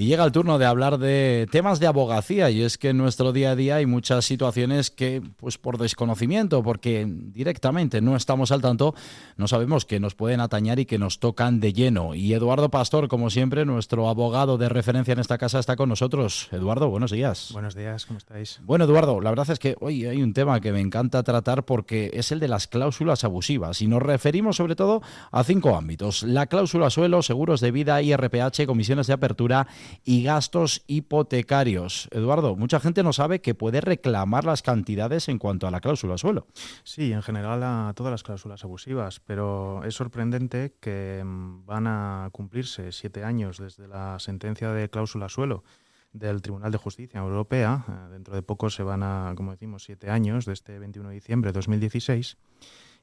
Y llega el turno de hablar de temas de abogacía y es que en nuestro día a día hay muchas situaciones que, pues por desconocimiento, porque directamente no estamos al tanto, no sabemos que nos pueden atañar y que nos tocan de lleno. Y Eduardo Pastor, como siempre, nuestro abogado de referencia en esta casa, está con nosotros. Eduardo, buenos días. Buenos días, ¿cómo estáis? Bueno, Eduardo, la verdad es que hoy hay un tema que me encanta tratar porque es el de las cláusulas abusivas y nos referimos sobre todo a cinco ámbitos. La cláusula suelo, seguros de vida, IRPH, comisiones de apertura y gastos hipotecarios. Eduardo, mucha gente no sabe que puede reclamar las cantidades en cuanto a la cláusula suelo. Sí, en general a todas las cláusulas abusivas, pero es sorprendente que mm, van a cumplirse siete años desde la sentencia de cláusula suelo del Tribunal de Justicia Europea. Eh, dentro de poco se van a, como decimos, siete años, de este 21 de diciembre de 2016.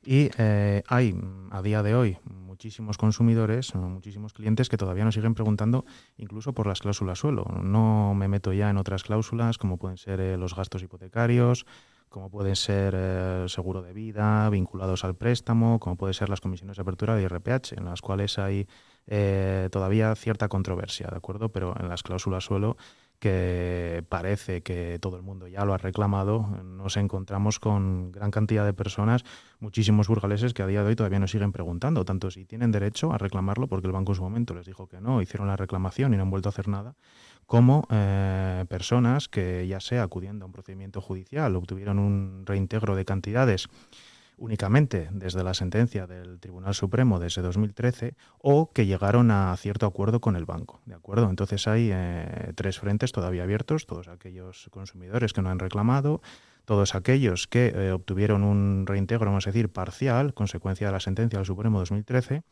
Y eh, hay a día de hoy muchísimos consumidores, muchísimos clientes que todavía nos siguen preguntando incluso por las cláusulas suelo. No me meto ya en otras cláusulas como pueden ser eh, los gastos hipotecarios, como pueden ser eh, seguro de vida vinculados al préstamo, como pueden ser las comisiones de apertura de IRPH, en las cuales hay todavía cierta controversia, ¿de acuerdo? Pero en las cláusulas suelo que parece que todo el mundo ya lo ha reclamado, nos encontramos con gran cantidad de personas, muchísimos burgaleses que a día de hoy todavía nos siguen preguntando, tanto si tienen derecho a reclamarlo, porque el banco en su momento les dijo que no, hicieron la reclamación y no han vuelto a hacer nada, como eh, personas que ya sea acudiendo a un procedimiento judicial, obtuvieron un reintegro de cantidades únicamente desde la sentencia del Tribunal Supremo de ese 2013 o que llegaron a cierto acuerdo con el banco. ¿De acuerdo? Entonces hay eh, tres frentes todavía abiertos, todos aquellos consumidores que no han reclamado, todos aquellos que eh, obtuvieron un reintegro, vamos a decir, parcial, consecuencia de la sentencia del Supremo 2013,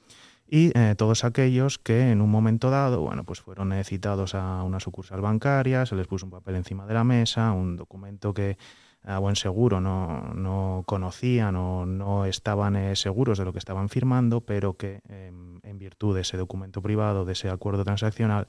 y eh, todos aquellos que en un momento dado, bueno, pues fueron citados a una sucursal bancaria, se les puso un papel encima de la mesa, un documento que a buen seguro no, no conocían o no estaban eh, seguros de lo que estaban firmando, pero que em, en virtud de ese documento privado, de ese acuerdo transaccional,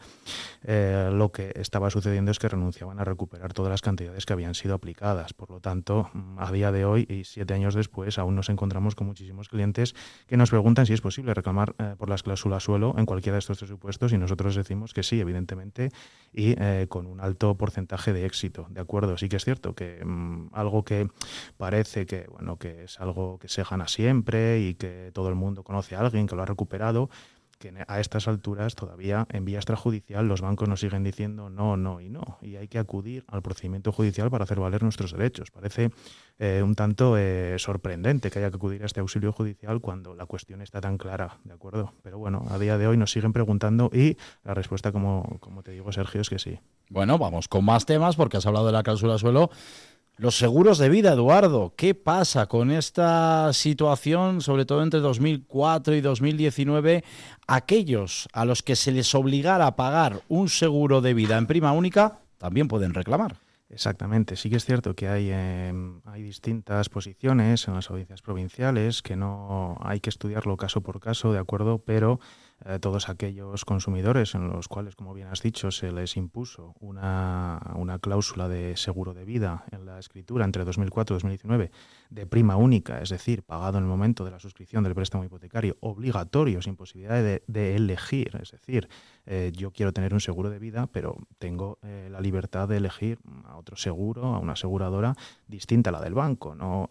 eh, lo que estaba sucediendo es que renunciaban a recuperar todas las cantidades que habían sido aplicadas. Por lo tanto, mm, a día de hoy y siete años después, aún nos encontramos con muchísimos clientes que nos preguntan si es posible reclamar eh, por las cláusulas suelo en cualquiera de estos tres supuestos y nosotros decimos que sí, evidentemente, y con un alto porcentaje de éxito. De acuerdo, sí que es cierto que mm, algo que parece que, bueno, que es algo que se gana siempre y que todo el mundo conoce a alguien que lo ha recuperado, que a estas alturas todavía en vía extrajudicial los bancos nos siguen diciendo no, no y no. Y hay que acudir al procedimiento judicial para hacer valer nuestros derechos. Parece eh, un tanto eh, sorprendente que haya que acudir a este auxilio judicial cuando la cuestión está tan clara, ¿de acuerdo? Pero bueno, a día de hoy nos siguen preguntando y la respuesta, como, como te digo, Sergio, es que sí. Bueno, vamos con más temas porque has hablado de la cláusula suelo. Los seguros de vida, Eduardo, ¿qué pasa con esta situación, sobre todo entre 2004 y 2019? Aquellos a los que se les obligara a pagar un seguro de vida en prima única también pueden reclamar. Exactamente, sí que es cierto que hay, em, distintas posiciones en las audiencias provinciales, que no hay que estudiarlo caso por caso, ¿de acuerdo? Pero eh, todos aquellos consumidores en los cuales, como bien has dicho, se les impuso una, una cláusula de seguro de vida escritura entre 2004 y 2019 de prima única, es decir, pagado en el momento de la suscripción del préstamo hipotecario, obligatorio, sin posibilidad de, elegir, es decir, eh, yo quiero tener un seguro de vida, pero tengo eh, la libertad de elegir a otro seguro, a una aseguradora distinta a la del banco. No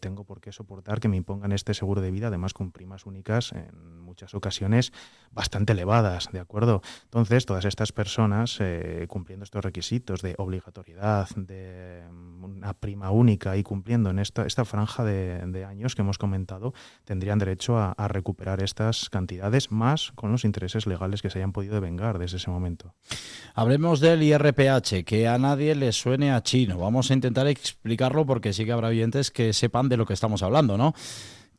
tengo por qué soportar que me impongan este seguro de vida, además con primas únicas en muchas ocasiones bastante elevadas, ¿de acuerdo? Entonces, todas estas personas, eh, cumpliendo estos requisitos de obligatoriedad, de una prima única y cumpliendo en esta, esta franja de, años que hemos comentado, tendrían derecho a, recuperar estas cantidades más con los intereses legales que se hayan podido vengar desde ese momento. Hablemos del IRPH, que a nadie le suene a chino. Vamos a intentar explicarlo porque sí que habrá oyentes que sepan de lo que estamos hablando, ¿no?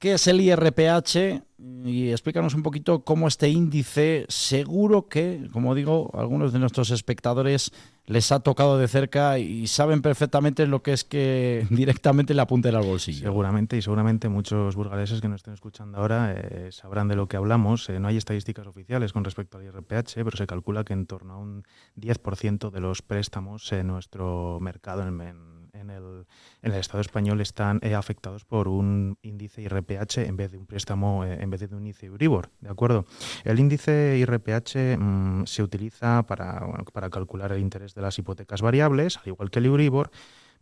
¿Qué es el IRPH? Y explícanos un poquito cómo este índice, seguro que, como digo, algunos de nuestros espectadores les ha tocado de cerca y saben perfectamente lo que es que directamente le apunten al bolsillo. Seguramente, y seguramente muchos burgaleses que nos estén escuchando ahora eh, sabrán de lo que hablamos. Eh, no hay estadísticas oficiales con respecto al IRPH, pero se calcula que en torno a un 10% de los préstamos en nuestro mercado en, en en el, Estado español están eh, afectados por un índice IRPH en vez de un préstamo, eh, en vez de un índice Euribor, ¿de acuerdo? El índice IRPH mm, se utiliza para, para calcular el interés de las hipotecas variables, al igual que el Euribor,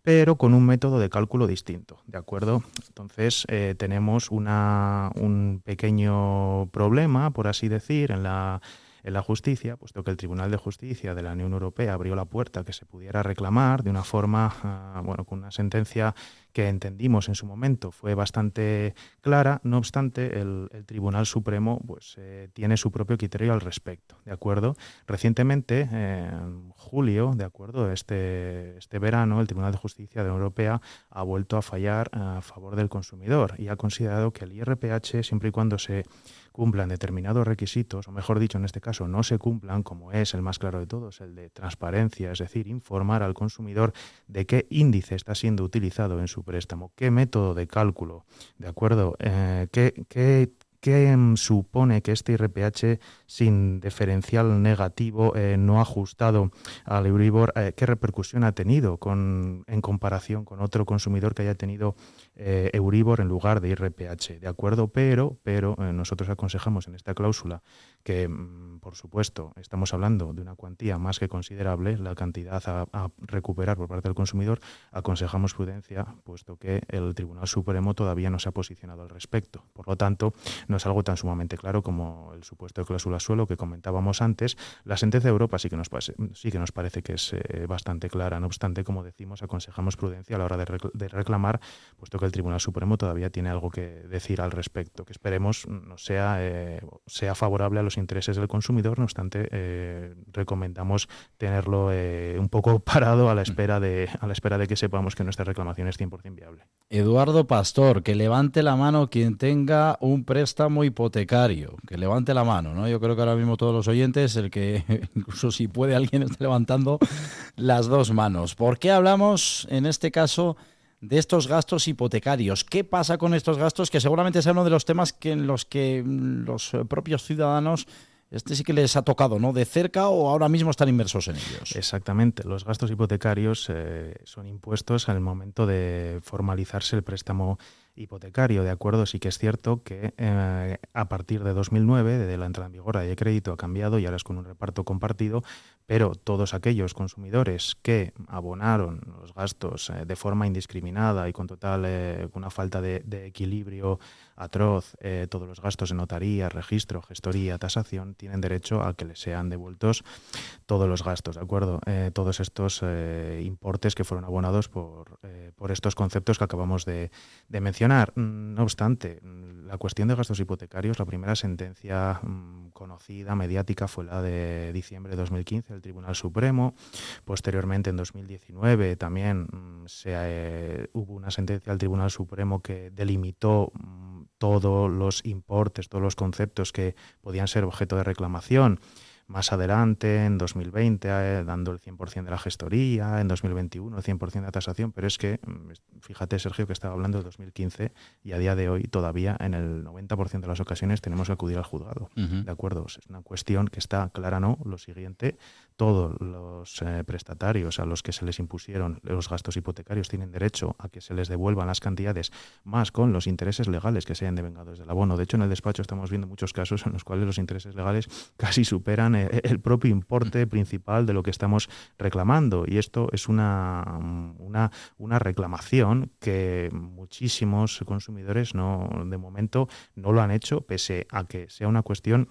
pero con un método de cálculo distinto, ¿de acuerdo? Entonces eh, tenemos una, un pequeño problema, por así decir, en la en la justicia, puesto que el Tribunal de Justicia de la Unión Europea abrió la puerta que se pudiera reclamar de una forma, ah, bueno, con una sentencia que entendimos en su momento fue bastante clara, no obstante, el, Tribunal Supremo pues, eh, tiene su propio criterio al respecto, ¿de acuerdo? Recientemente, en julio, ¿de acuerdo? Este, este verano, el Tribunal de Justicia de la Unión Europea ha vuelto a fallar a favor del consumidor y ha considerado que el IRPH, siempre y cuando se cumplan determinados requisitos, o mejor dicho, en este caso no se cumplan, como es el más claro de todos, el de transparencia, es decir, informar al consumidor de qué índice está siendo utilizado en su préstamo, qué método de cálculo, ¿de acuerdo? Eh, qué, qué ¿Qué supone que este IRPH sin diferencial negativo eh, no ajustado al Euribor, eh, qué repercusión ha tenido con, en comparación con otro consumidor que haya tenido eh, Euribor en lugar de IRPH? ¿De acuerdo? Pero, pero nosotros aconsejamos en esta cláusula que, mm, por supuesto, estamos hablando de una cuantía más que considerable, la cantidad a, a recuperar por parte del consumidor, aconsejamos prudencia, puesto que el Tribunal Supremo todavía no se ha posicionado al respecto. Por lo tanto, no es algo tan sumamente claro como el supuesto de cláusula suelo que comentábamos antes. La sentencia de Europa sí que nos, sí que nos parece que es eh, bastante clara. No obstante, como decimos, aconsejamos prudencia a la hora de, reclamar, puesto que el Tribunal Supremo todavía tiene algo que decir al respecto, que esperemos no sea, eh, sea favorable a los intereses del consumidor. No obstante, eh, recomendamos tenerlo un poco parado a la, espera de, a la espera de que sepamos que nuestra reclamación es 100% viable. Eduardo Pastor, que levante la mano quien tenga un préstamo hipotecario, que levante la mano, ¿no? Yo creo que ahora mismo todos los oyentes, el que incluso si puede alguien esté levantando las dos manos. ¿Por qué hablamos en este caso de estos gastos hipotecarios? ¿Qué pasa con estos gastos? Que seguramente es uno de los temas que en los que los propios ciudadanos este sí que les ha tocado, ¿no? De cerca o ahora mismo están inmersos en ellos. Exactamente. Los gastos hipotecarios eh, son impuestos al momento de formalizarse el préstamo hipotecario, ¿de acuerdo? Sí que es cierto que eh, a partir de 2009, desde la entrada en vigor de crédito, ha cambiado y ahora es con un reparto compartido, pero todos aquellos consumidores que abonaron los gastos eh, de forma indiscriminada y con total, eh, una falta de, equilibrio atroz, todos los gastos de notaría, registro, gestoría, tasación, tienen derecho a que les sean devueltos todos los gastos, ¿de acuerdo? todos estos importes que fueron abonados por, por estos conceptos que acabamos de mencionar Mm, no obstante, mm, la cuestión de gastos hipotecarios, la primera sentencia mm, conocida, mediática, fue la de diciembre de 2015 del Tribunal Supremo. Posteriormente, en 2019, también se, eh, hubo una sentencia del Tribunal Supremo que delimitó todos los importes, todos los conceptos que podían ser objeto de reclamación más adelante, en 2020, eh, dando el 100% de la gestoría, en 2021 el 100% de la tasación, pero es que, mm, fíjate Sergio que estaba hablando de 2015 y a día de hoy todavía en el 90% de las ocasiones tenemos que acudir al juzgado. ¿De acuerdo? Es una cuestión que está clara, ¿no? Lo siguiente, todos los eh, prestatarios a los que se les impusieron los gastos hipotecarios tienen derecho a que se les devuelvan las cantidades más con los intereses legales que se hayan devengado desde el abono. De hecho, en el despacho estamos viendo muchos casos en los cuales los intereses legales casi superan eh, el propio importe principal de lo que estamos reclamando. Y esto es una, una, una reclamación que muchísimos consumidores no, de momento no lo han hecho, pese a que sea una cuestión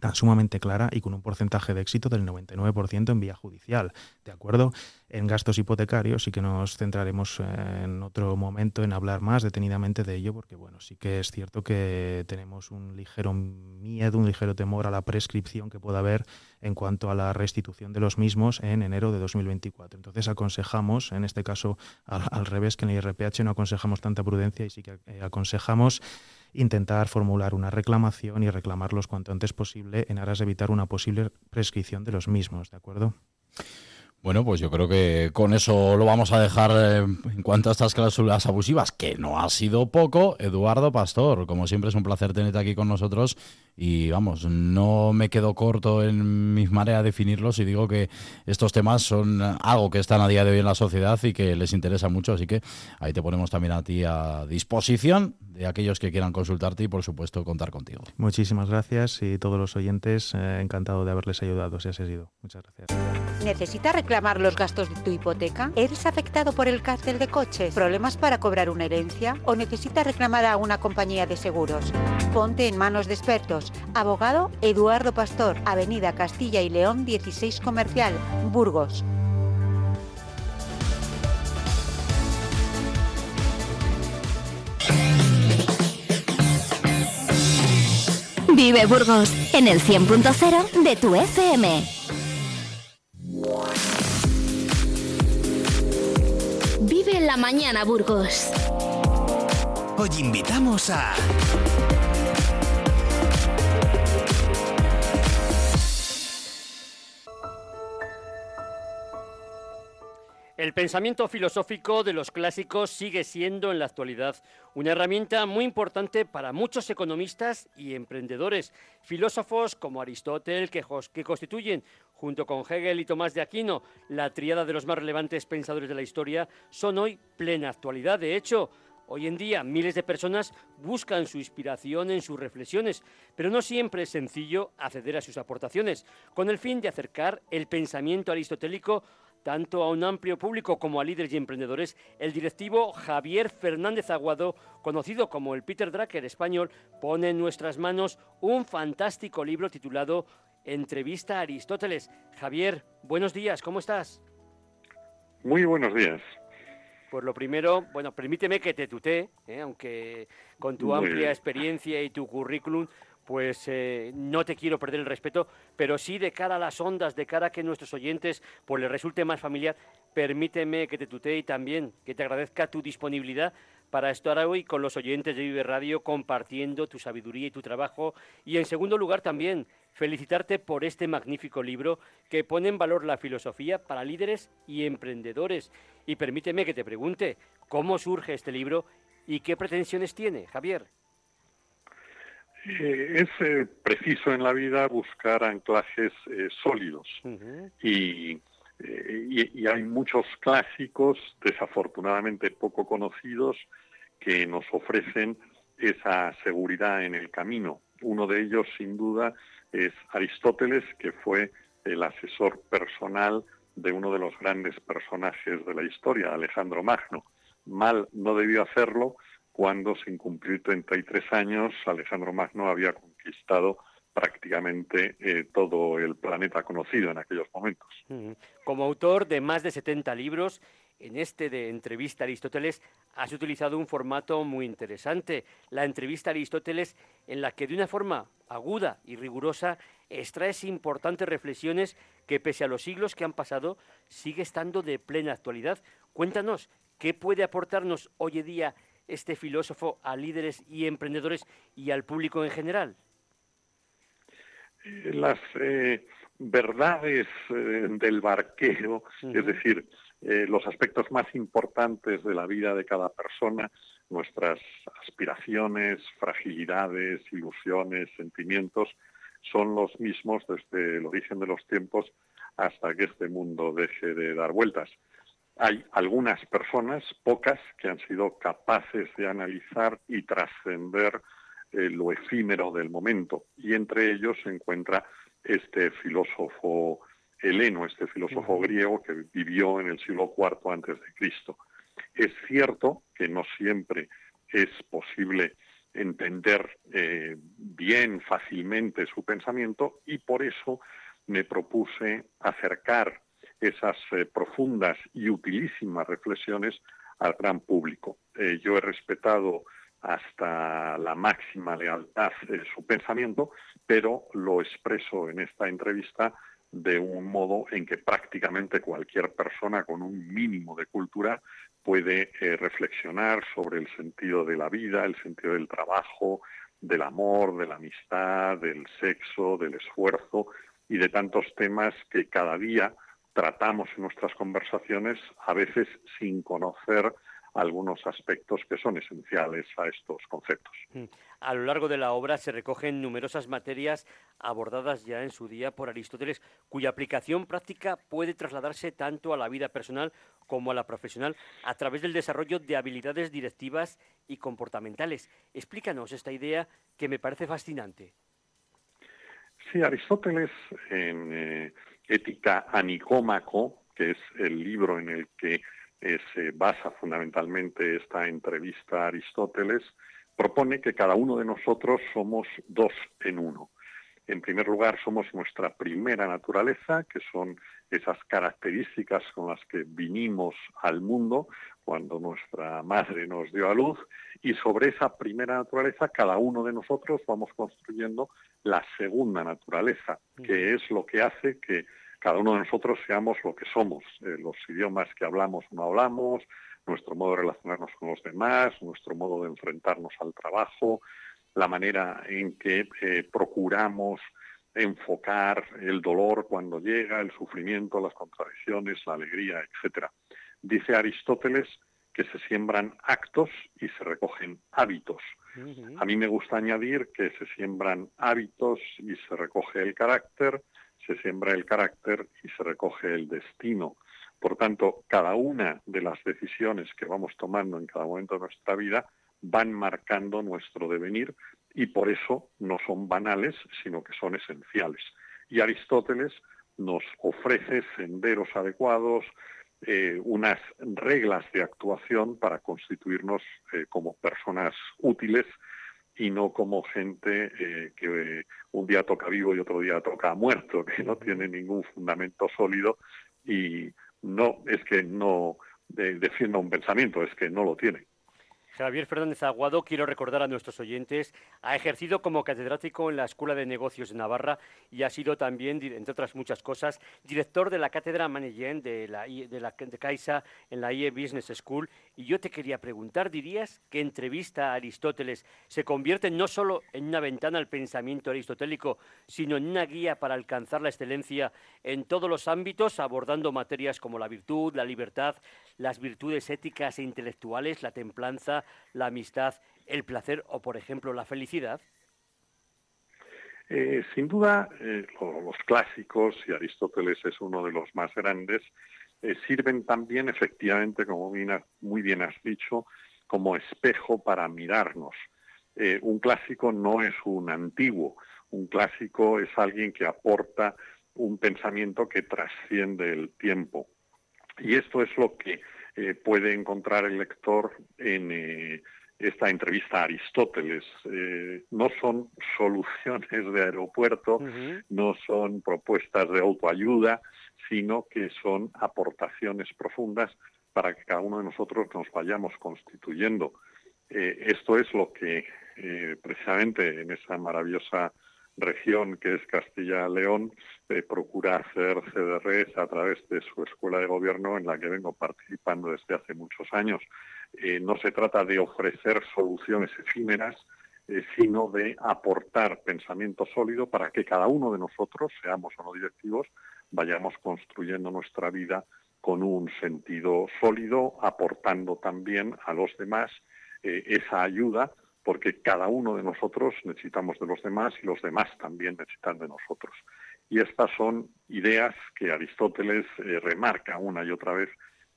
tan sumamente clara y con un porcentaje de éxito del 99% en vía judicial. ¿De acuerdo? En gastos hipotecarios y que nos centraremos en otro momento en hablar más detenidamente de ello, porque bueno, sí que es cierto que tenemos un ligero miedo, un ligero temor a la prescripción que pueda haber en cuanto a la restitución de los mismos en enero de 2024. Entonces aconsejamos, en este caso al, revés que en el IRPH no aconsejamos tanta prudencia y sí que eh, aconsejamos intentar formular una reclamación y reclamarlos cuanto antes posible en aras de evitar una posible prescripción de los mismos, ¿de acuerdo? Bueno, pues yo creo que con eso lo vamos a dejar eh, en cuanto a estas cláusulas abusivas, que no ha sido poco. Eduardo Pastor, como siempre es un placer tenerte aquí con nosotros y vamos, no me quedo corto en mis maneras de definirlos y digo que estos temas son algo que están a día de hoy en la sociedad y que les interesa mucho, así que ahí te ponemos también a ti a disposición de aquellos que quieran consultarte y por supuesto contar contigo. Muchísimas gracias y todos los oyentes, eh, encantado de haberles ayudado si ha sido. Muchas gracias. ¿Necesitas reclamar los gastos de tu hipoteca? ¿Eres afectado por el cárcel de coches? ¿Problemas para cobrar una herencia? ¿O necesitas reclamar a una compañía de seguros? Ponte en manos de expertos Abogado Eduardo Pastor, Avenida Castilla y León 16 Comercial, Burgos. Vive Burgos en el 100.0 de tu FM. Vive la mañana Burgos. Hoy invitamos a... El pensamiento filosófico de los clásicos sigue siendo en la actualidad una herramienta muy importante para muchos economistas y emprendedores. Filósofos como Aristóteles, que, constituyen, junto con Hegel y Tomás de Aquino, la tríada de los más relevantes pensadores de la historia, son hoy plena actualidad. De hecho, Hoy en día miles de personas buscan su inspiración en sus reflexiones, pero no siempre es sencillo acceder a sus aportaciones, con el fin de acercar el pensamiento aristotélico tanto a un amplio público como a líderes y emprendedores, el directivo Javier Fernández Aguado, conocido como el Peter Drucker español, pone en nuestras manos un fantástico libro titulado Entrevista a Aristóteles. Javier, buenos días, ¿cómo estás? Muy buenos días. Pues lo primero, bueno, permíteme que te tutee, ¿eh? aunque con tu amplia experiencia y tu currículum, pues eh, no te quiero perder el respeto, pero sí de cara a las ondas, de cara a que nuestros oyentes pues les resulte más familiar, permíteme que te tutee y también que te agradezca tu disponibilidad para estar hoy con los oyentes de Vive Radio compartiendo tu sabiduría y tu trabajo. Y en segundo lugar también felicitarte por este magnífico libro que pone en valor la filosofía para líderes y emprendedores. Y permíteme que te pregunte, ¿cómo surge este libro y qué pretensiones tiene, Javier? Eh, es eh, preciso en la vida buscar anclajes eh, sólidos y, y, hay muchos clásicos, desafortunadamente poco conocidos, que nos ofrecen esa seguridad en el camino. Uno de ellos, sin duda, es Aristóteles, que fue el asesor personal de uno de los grandes personajes de la historia, Alejandro Magno. Mal no debió hacerlo cuando, sin cumplir 33 años, Alejandro Magno había conquistado prácticamente eh, todo el planeta conocido en aquellos momentos. Como autor de más de 70 libros, en este de entrevista a Aristóteles has utilizado un formato muy interesante, la entrevista a Aristóteles en la que de una forma aguda y rigurosa extraes importantes reflexiones que pese a los siglos que han pasado sigue estando de plena actualidad. Cuéntanos, ¿qué puede aportarnos hoy en día este filósofo a líderes y emprendedores y al público en general? Eh, las eh, verdades eh, del barquero, es decir, los aspectos más importantes de la vida de cada persona, nuestras aspiraciones, fragilidades, ilusiones, sentimientos, son los mismos desde el origen de los tiempos hasta que este mundo deje de dar vueltas hay algunas personas, pocas, que han sido capaces de analizar y trascender eh, lo efímero del momento. Y entre ellos se encuentra este filósofo heleno, este filósofo griego que vivió en el siglo IV antes de Cristo. Es cierto que no siempre es posible entender eh, bien, fácilmente su pensamiento y por eso me propuse acercar esas eh, profundas y utilísimas reflexiones al gran público. Eh, yo he respetado hasta la máxima lealtad de su pensamiento, pero lo expreso en esta entrevista de un modo en que prácticamente cualquier persona con un mínimo de cultura puede eh, reflexionar sobre el sentido de la vida, el sentido del trabajo, del amor, de la amistad, del sexo, del esfuerzo y de tantos temas que cada día tratamos en nuestras conversaciones a veces sin conocer algunos aspectos que son esenciales a estos conceptos. Mm. A lo largo de la obra se recogen numerosas materias abordadas ya en su día por Aristóteles, cuya aplicación práctica puede trasladarse tanto a la vida personal como a la profesional a través del desarrollo de habilidades directivas y comportamentales. Explícanos esta idea que me parece fascinante. Sí, Aristóteles en eh, Ética Anicómaco, que es el libro en el que eh, se basa fundamentalmente esta entrevista a Aristóteles, propone que cada uno de nosotros somos dos en uno. En primer lugar, somos nuestra primera naturaleza, que son esas características con las que vinimos al mundo cuando nuestra madre nos dio a luz, y sobre esa primera naturaleza cada uno de nosotros vamos construyendo la segunda naturaleza, que es lo que hace que cada uno de nosotros seamos lo que somos, eh, los idiomas que hablamos o no hablamos, nuestro modo de relacionarnos con los demás, nuestro modo de enfrentarnos al trabajo, la manera en que eh, procuramos enfocar el dolor cuando llega, el sufrimiento, las contradicciones, la alegría, etcétera. Dice Aristóteles que se siembran actos y se recogen hábitos. A mí me gusta añadir que se siembran hábitos y se recoge el carácter, se siembra el carácter y se recoge el destino. Por tanto, cada una de las decisiones que vamos tomando en cada momento de nuestra vida van marcando nuestro devenir y por eso no son banales, sino que son esenciales. Y Aristóteles nos ofrece senderos adecuados, eh, unas reglas de actuación para constituirnos eh, como personas útiles y no como gente eh, que un día toca vivo y otro día toca muerto, que no tiene ningún fundamento sólido y no es que no defienda un pensamiento, es que no lo tiene. Javier Fernández Aguado, quiero recordar a nuestros oyentes, ha ejercido como catedrático en la Escuela de Negocios de Navarra y ha sido también, entre otras muchas cosas, director de la cátedra Management de la, de la de Caixa en la IE Business School. Y yo te quería preguntar, ¿dirías que entrevista a Aristóteles se convierte no solo en una ventana al pensamiento aristotélico, sino en una guía para alcanzar la excelencia en todos los ámbitos, abordando materias como la virtud, la libertad, las virtudes éticas e intelectuales, la templanza, la amistad, el placer o, por ejemplo, la felicidad? Eh, sin duda, eh, los clásicos, y Aristóteles es uno de los más grandes, eh, sirven también efectivamente, como muy bien has dicho, como espejo para mirarnos. un clásico no es un antiguo, un clásico es alguien que aporta un pensamiento que trasciende el tiempo. Y esto es lo que eh, puede encontrar el lector en eh, esta entrevista a Aristóteles. Eh, no son soluciones de aeropuerto, no son propuestas de autoayuda, sino que son aportaciones profundas para que cada uno de nosotros nos vayamos constituyendo. esto es lo que precisamente en esa maravillosa región que es Castilla-León eh, procura hacer CDRs a través de su escuela de gobierno en la que vengo participando desde hace muchos años. Eh, no se trata de ofrecer soluciones efímeras, eh, sino de aportar pensamiento sólido para que cada uno de nosotros, seamos o no directivos, vayamos construyendo nuestra vida con un sentido sólido, aportando también a los demás esa ayuda porque cada uno de nosotros necesitamos de los demás y los demás también necesitan de nosotros. Y estas son ideas que Aristóteles eh, remarca una y otra vez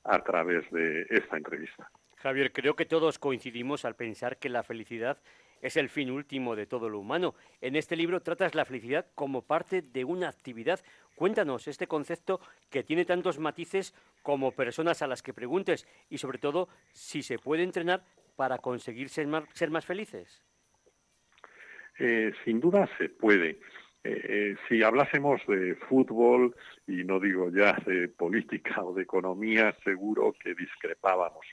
a través de esta entrevista. Javier, creo que todos coincidimos al pensar que la felicidad es el fin último de todo lo humano. En este libro tratas la felicidad como parte de una actividad. Cuéntanos este concepto que tiene tantos matices como personas a las que preguntes y sobre todo si se puede entrenar para conseguir ser más, felices? Eh, sin duda se puede. Eh, eh, si hablásemos de fútbol, y no digo ya de política o de economía, seguro que discrepábamos.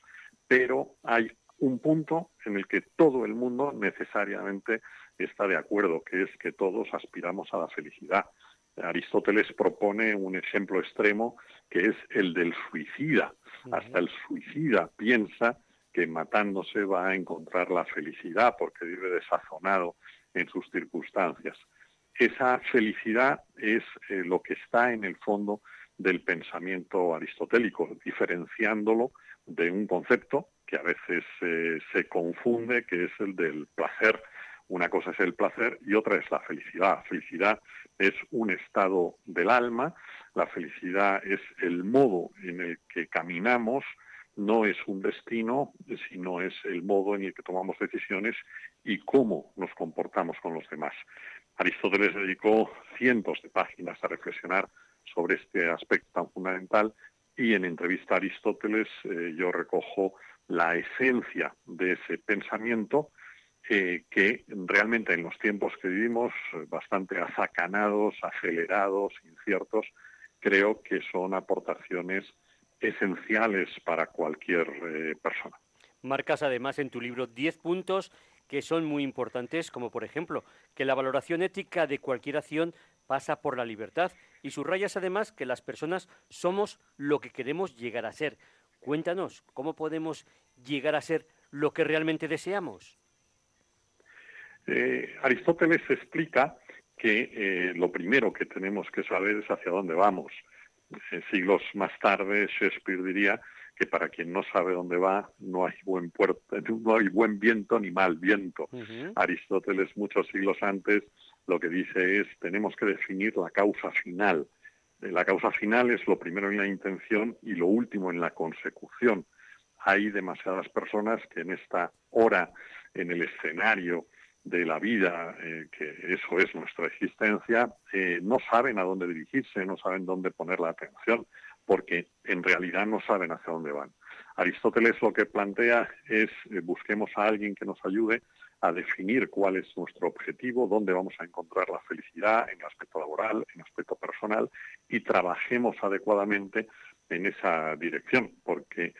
Pero hay un punto en el que todo el mundo necesariamente está de acuerdo, que es que todos aspiramos a la felicidad. Aristóteles propone un ejemplo extremo que es el del suicida. Hasta el suicida piensa matándose va a encontrar la felicidad porque vive desazonado en sus circunstancias. Esa felicidad es eh, lo que está en el fondo del pensamiento aristotélico, diferenciándolo de un concepto que a veces eh, se confunde, que es el del placer. Una cosa es el placer y otra es la felicidad. Felicidad es un estado del alma, la felicidad es el modo en el que caminamos, no es un destino, sino es el modo en el que tomamos decisiones y cómo nos comportamos con los demás. Aristóteles dedicó cientos de páginas a reflexionar sobre este aspecto tan fundamental y en entrevista a Aristóteles eh, yo recojo la esencia de ese pensamiento eh, que realmente en los tiempos que vivimos, bastante azacanados, acelerados, inciertos, creo que son aportaciones esenciales para cualquier eh, persona. Marcas además en tu libro 10 puntos que son muy importantes, como por ejemplo que la valoración ética de cualquier acción pasa por la libertad y subrayas además que las personas somos lo que queremos llegar a ser. Cuéntanos, ¿cómo podemos llegar a ser lo que realmente deseamos? Eh, Aristóteles explica que eh, lo primero que tenemos que saber es hacia dónde vamos. Siglos más tarde, Shakespeare diría que para quien no sabe dónde va, no hay buen puerto, no hay buen viento ni mal viento. Aristóteles, muchos siglos antes, lo que dice es tenemos que definir la causa final. Eh, la causa final es lo primero en la intención y lo último en la consecución. Hay demasiadas personas que en esta hora, en el escenario de la vida, eh, que eso es nuestra existencia, eh, no saben a dónde dirigirse, no saben dónde poner la atención porque en realidad no saben hacia dónde van. Aristóteles lo que plantea es eh, busquemos a alguien que nos ayude a definir cuál es nuestro objetivo, dónde vamos a encontrar la felicidad en aspecto laboral, en aspecto personal y trabajemos adecuadamente en esa dirección, porque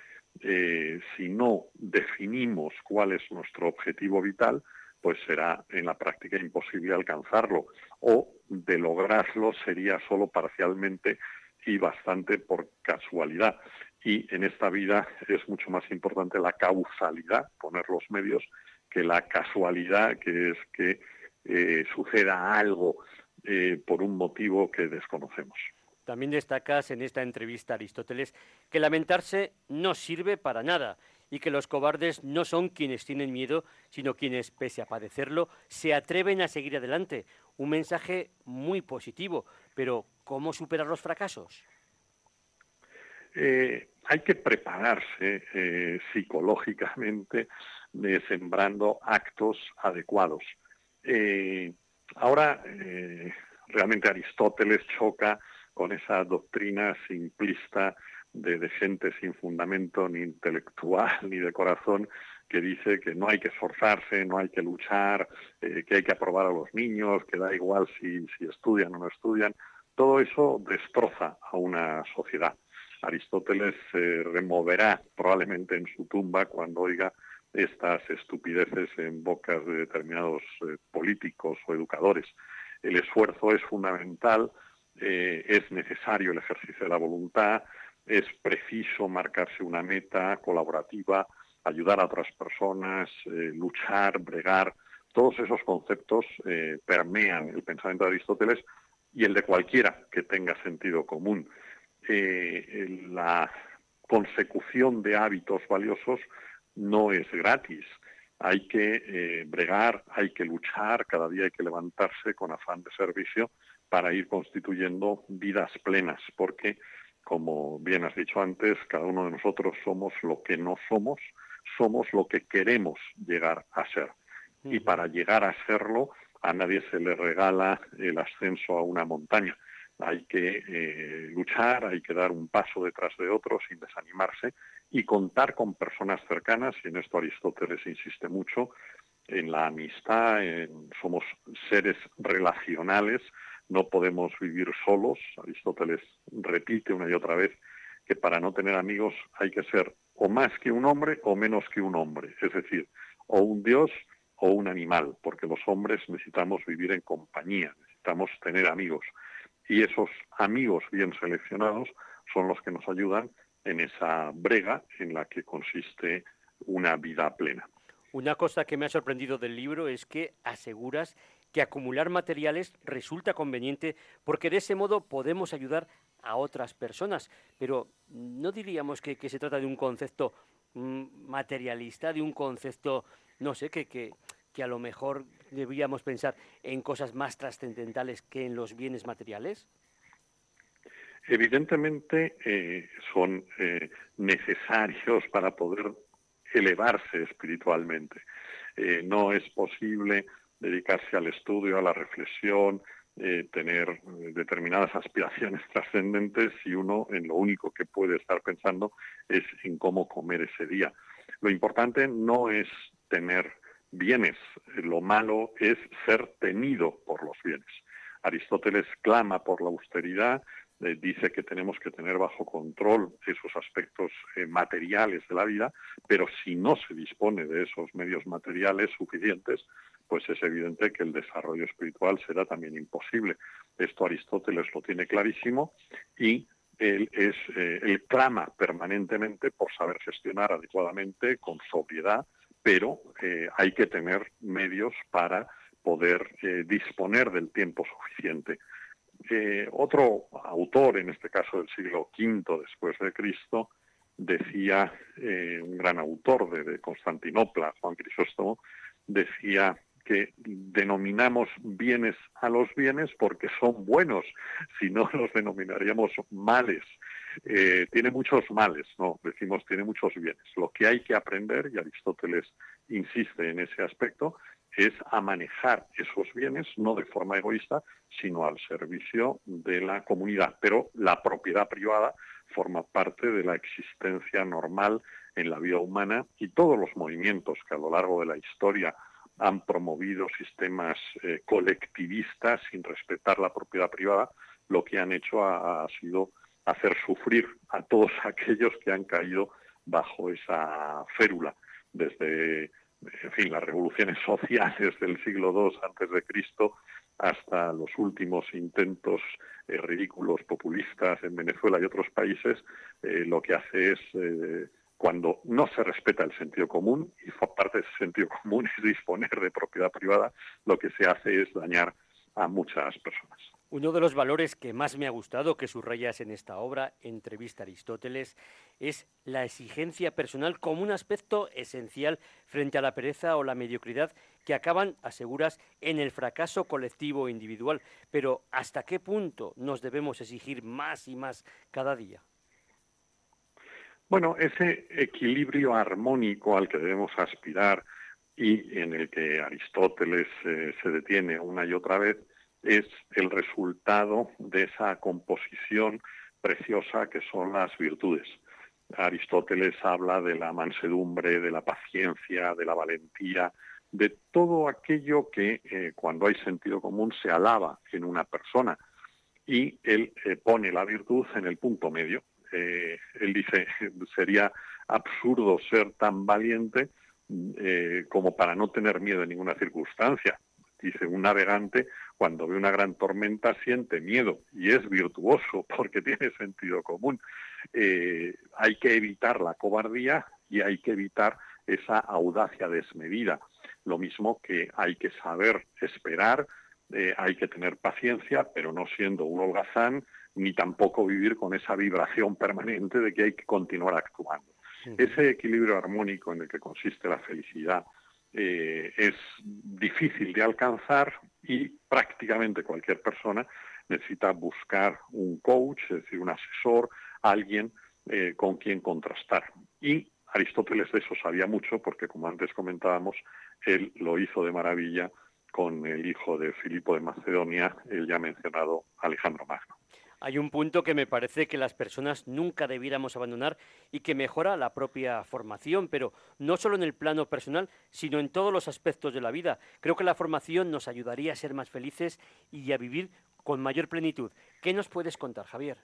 si no definimos cuál es nuestro objetivo vital, pues será en la práctica imposible alcanzarlo o de lograrlo sería solo parcialmente y bastante por casualidad. Y en esta vida es mucho más importante la causalidad, poner los medios, que la casualidad, que es que eh, suceda algo eh, por un motivo que desconocemos. También destacas en esta entrevista, Aristóteles, que lamentarse no sirve para nada y que los cobardes no son quienes tienen miedo, sino quienes, pese a padecerlo, se atreven a seguir adelante. Un mensaje muy positivo, pero ¿cómo superar los fracasos? Eh, hay que prepararse eh, psicológicamente sembrando actos adecuados. Eh, ahora, realmente Aristóteles choca con esa doctrina simplista de, gente sin fundamento ni intelectual ni de corazón que dice que no hay que esforzarse, no hay que luchar, eh, que hay que aprobar a los niños, que da igual si, si estudian o no estudian. Todo eso destroza a una sociedad. Aristóteles se removerá probablemente en su tumba cuando oiga estas estupideces en bocas de determinados eh, políticos o educadores. El esfuerzo es fundamental, eh, es necesario el ejercicio de la voluntad, es preciso marcarse una meta colaborativa, ayudar a otras personas, eh, luchar, bregar. Todos esos conceptos eh, permean el pensamiento de Aristóteles y el de cualquiera que tenga sentido común. Eh, la consecución de hábitos valiosos no es gratis. Hay que bregar, hay que luchar, cada día hay que levantarse con afán de servicio para ir constituyendo vidas plenas, porque como bien has dicho antes, cada uno de nosotros somos lo que no somos, somos lo que queremos llegar a ser. Y para llegar a serlo, a nadie se le regala el ascenso a una montaña. Hay que eh, luchar, hay que dar un paso detrás de otro sin desanimarse y contar con personas cercanas, y en esto Aristóteles insiste mucho, en la amistad, somos seres relacionales, no podemos vivir solos. Aristóteles repite una y otra vez que para no tener amigos hay que ser o más que un hombre o menos que un hombre, es decir, o un dios o un animal, porque los hombres necesitamos vivir en compañía, necesitamos tener amigos. Y esos amigos bien seleccionados son los que nos ayudan en esa brega en la que consiste una vida plena. Una cosa que me ha sorprendido del libro es que aseguras que acumular materiales resulta conveniente porque de ese modo podemos ayudar a otras personas. Pero no diríamos que, se trata de un concepto mm, materialista, de un concepto, no sé, que, que, que a lo mejor deberíamos pensar en cosas más trascendentales que en los bienes materiales. Evidentemente eh, son eh, necesarios para poder elevarse espiritualmente. Eh, no es posible dedicarse al estudio, a la reflexión, tener determinadas aspiraciones trascendentes si uno en lo único que puede estar pensando es en cómo comer ese día. Lo importante no es tener bienes, lo malo es ser tenido por los bienes. Aristóteles clama por la austeridad, eh, dice que tenemos que tener bajo control esos aspectos eh, materiales de la vida, pero si no se dispone de esos medios materiales suficientes, pues es evidente que el desarrollo espiritual será también imposible. Esto Aristóteles lo tiene clarísimo y él, es, eh, él clama permanentemente por saber gestionar adecuadamente, con sobriedad, pero hay que tener medios para poder disponer del tiempo suficiente otro autor, en este caso del siglo V después de Cristo, decía, eh, un gran autor de, Constantinopla, Juan Crisóstomo, decía que denominamos bienes a los bienes porque son buenos, si no los denominaríamos males. Eh, tiene muchos males, no, decimos tiene muchos bienes. Lo que hay que aprender, y Aristóteles insiste en ese aspecto, es a manejar esos bienes, no de forma egoísta, sino al servicio de la comunidad. Pero la propiedad privada forma parte de la existencia normal en la vida humana y todos los movimientos que a lo largo de la historia han promovido sistemas eh, colectivistas sin respetar la propiedad privada, lo que han hecho ha sido hacer sufrir a todos aquellos que han caído bajo esa férula, desde en fin, las revoluciones sociales del siglo II antes de Cristo hasta los últimos intentos eh, ridículos populistas en Venezuela y otros países, eh, lo que hace es cuando no se respeta el sentido común y parte de ese sentido común es disponer de propiedad privada, lo que se hace es dañar a muchas personas. Uno de los valores que más me ha gustado que subrayas en esta obra, Entrevista Aristóteles, es la exigencia personal como un aspecto esencial frente a la pereza o la mediocridad que acaban, aseguras, en el fracaso colectivo o individual. Pero ¿hasta qué punto nos debemos exigir más y más cada día? Bueno, ese equilibrio armónico al que debemos aspirar y en el que Aristóteles eh, se detiene una y otra vez, es el resultado de esa composición preciosa que son las virtudes. Aristóteles habla de la mansedumbre, de la paciencia, de la valentía, de todo aquello que eh, cuando hay sentido común se alaba en una persona. Y él eh, pone la virtud en el punto medio. Eh, él dice, sería absurdo ser tan valiente como para no tener miedo en ninguna circunstancia. Dice, un navegante cuando ve una gran tormenta siente miedo y es virtuoso porque tiene sentido común. Eh, hay que evitar la cobardía y hay que evitar esa audacia desmedida. Lo mismo que hay que saber esperar, eh, hay que tener paciencia, pero no siendo un holgazán, ni tampoco vivir con esa vibración permanente de que hay que continuar actuando. Ese equilibrio armónico en el que consiste la felicidad eh, es difícil de alcanzar y prácticamente cualquier persona necesita buscar un coach, es decir, un asesor, alguien eh, con quien contrastar. Y Aristóteles de eso sabía mucho porque, como antes comentábamos, él lo hizo de maravilla con el hijo de Filipo de Macedonia, el ya mencionado Alejandro Magno hay un punto que me parece que las personas nunca debiéramos abandonar y que mejora la propia formación, pero no solo en el plano personal, sino en todos los aspectos de la vida. Creo que la formación nos ayudaría a ser más felices y a vivir con mayor plenitud. ¿Qué nos puedes contar, Javier?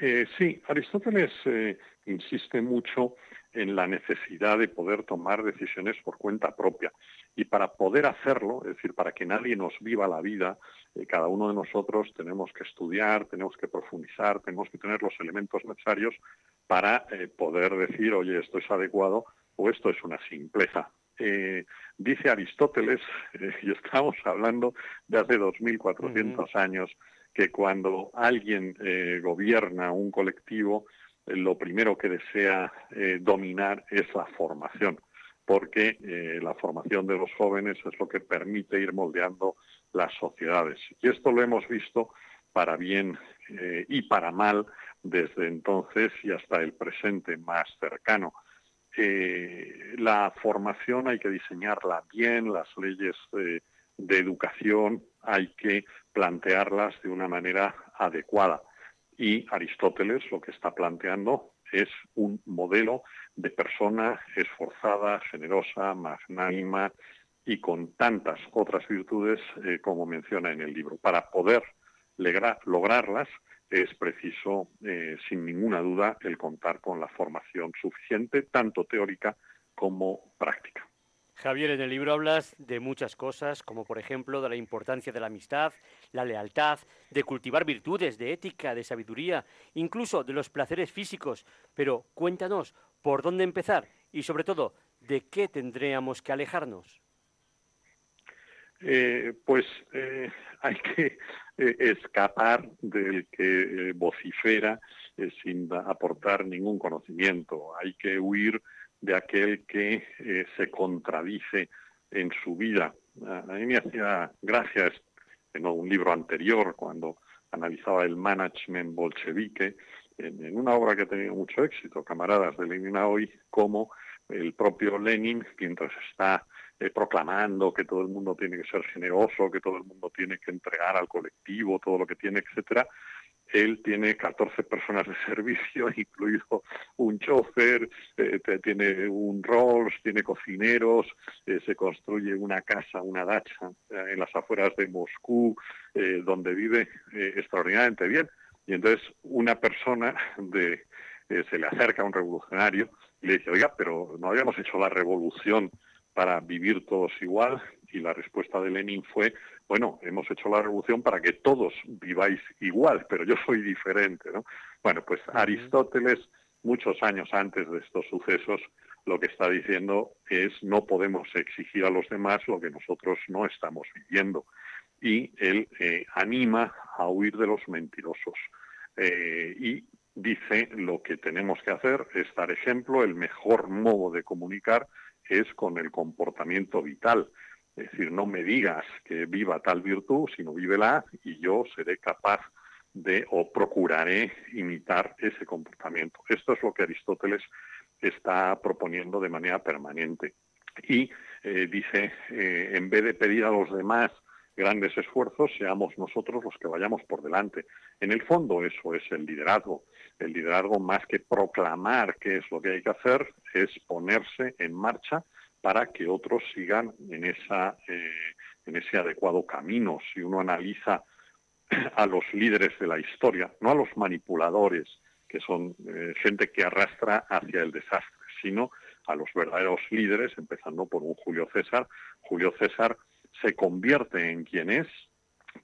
Eh, sí, Aristóteles eh, insiste mucho en la necesidad de poder tomar decisiones por cuenta propia. Y para poder hacerlo, es decir, para que nadie nos viva la vida, eh, cada uno de nosotros tenemos que estudiar, tenemos que profundizar, tenemos que tener los elementos necesarios para poder decir, oye, esto es adecuado o esto es una simpleza. dice Aristóteles, y estamos hablando de hace 2.400 años, que cuando alguien eh, gobierna un colectivo, eh, lo primero que desea eh, dominar es la formación, porque la formación de los jóvenes es lo que permite ir moldeando las sociedades. Y esto lo hemos visto para bien y para mal desde entonces y hasta el presente más cercano. la formación hay que diseñarla bien, las leyes de educación hay que plantearlas de una manera adecuada. Y Aristóteles lo que está planteando es un modelo de persona esforzada, generosa, magnánima y con tantas otras virtudes eh, como menciona en el libro. Para poder lograrlas es preciso, eh, sin ninguna duda, el contar con la formación suficiente, tanto teórica como práctica. Javier, en el libro hablas de muchas cosas, como por ejemplo de la importancia de la amistad, la lealtad, de cultivar virtudes, de ética, de sabiduría, incluso de los placeres físicos. Pero cuéntanos, ¿por dónde empezar? Y sobre todo, ¿de qué tendríamos que alejarnos? Eh, pues eh, hay que eh, escapar del que vocifera sin aportar ningún conocimiento. Hay que huir de aquel que se contradice en su vida. A mí me hacía gracia en un libro anterior, cuando analizaba el management bolchevique, en, una obra que ha tenido mucho éxito, Camaradas de Lenin hoy, como el propio Lenin, mientras está eh, proclamando que todo el mundo tiene que ser generoso, que todo el mundo tiene que entregar al colectivo todo lo que tiene, etcétera, él tiene 14 personas de servicio, incluido un chofer, eh, tiene un Rolls, tiene cocineros, eh, se construye una casa, una dacha en las afueras de Moscú, donde vive extraordinariamente bien. Y entonces una persona de, se le acerca a un revolucionario y le dice, oiga, pero no habíamos hecho la revolución para vivir todos igual. Y la respuesta de Lenin fue, bueno, hemos hecho la revolución para que todos viváis igual, pero yo soy diferente, ¿no? Bueno, pues Aristóteles, muchos años antes de estos sucesos, lo que está diciendo es no podemos exigir a los demás lo que nosotros no estamos viviendo. Y él eh, anima a huir de los mentirosos. Eh, y dice lo que tenemos que hacer es dar ejemplo, el mejor modo de comunicar es con el comportamiento vital. Es decir, no me digas que viva tal virtud, sino vívela y yo seré capaz de o procuraré imitar ese comportamiento. Esto es lo que Aristóteles está proponiendo de manera permanente. Y eh, dice, eh, en vez de pedir a los demás grandes esfuerzos, seamos nosotros los que vayamos por delante. En el fondo eso es el liderazgo. El liderazgo más que proclamar qué es lo que hay que hacer, es ponerse en marcha para que otros sigan en, esa, eh, en ese adecuado camino. Si uno analiza a los líderes de la historia, no a los manipuladores, que son eh, gente que arrastra hacia el desastre, sino a los verdaderos líderes, empezando por un Julio César. Julio César se convierte en quien es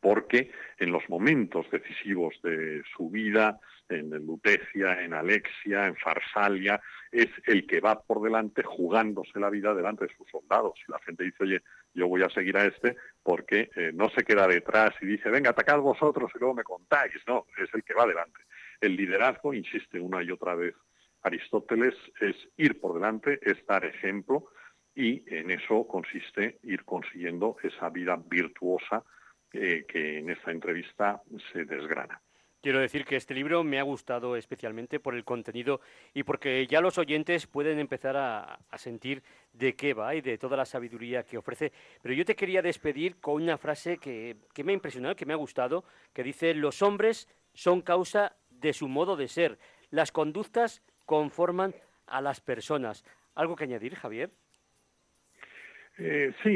porque en los momentos decisivos de su vida, en Lutecia, en Alexia, en Farsalia, es el que va por delante jugándose la vida delante de sus soldados. Y la gente dice, oye, yo voy a seguir a este porque eh, no se queda detrás y dice, venga, atacad vosotros y luego me contáis. No, es el que va delante. El liderazgo, insiste una y otra vez Aristóteles, es ir por delante, es dar ejemplo y en eso consiste ir consiguiendo esa vida virtuosa eh, que en esta entrevista se desgrana. Quiero decir que este libro me ha gustado especialmente por el contenido y porque ya los oyentes pueden empezar a, sentir de qué va y de toda la sabiduría que ofrece. Pero yo te quería despedir con una frase que, que me ha impresionado, que me ha gustado, que dice, los hombres son causa de su modo de ser, las conductas conforman a las personas. ¿Algo que añadir, Javier? Eh, sí,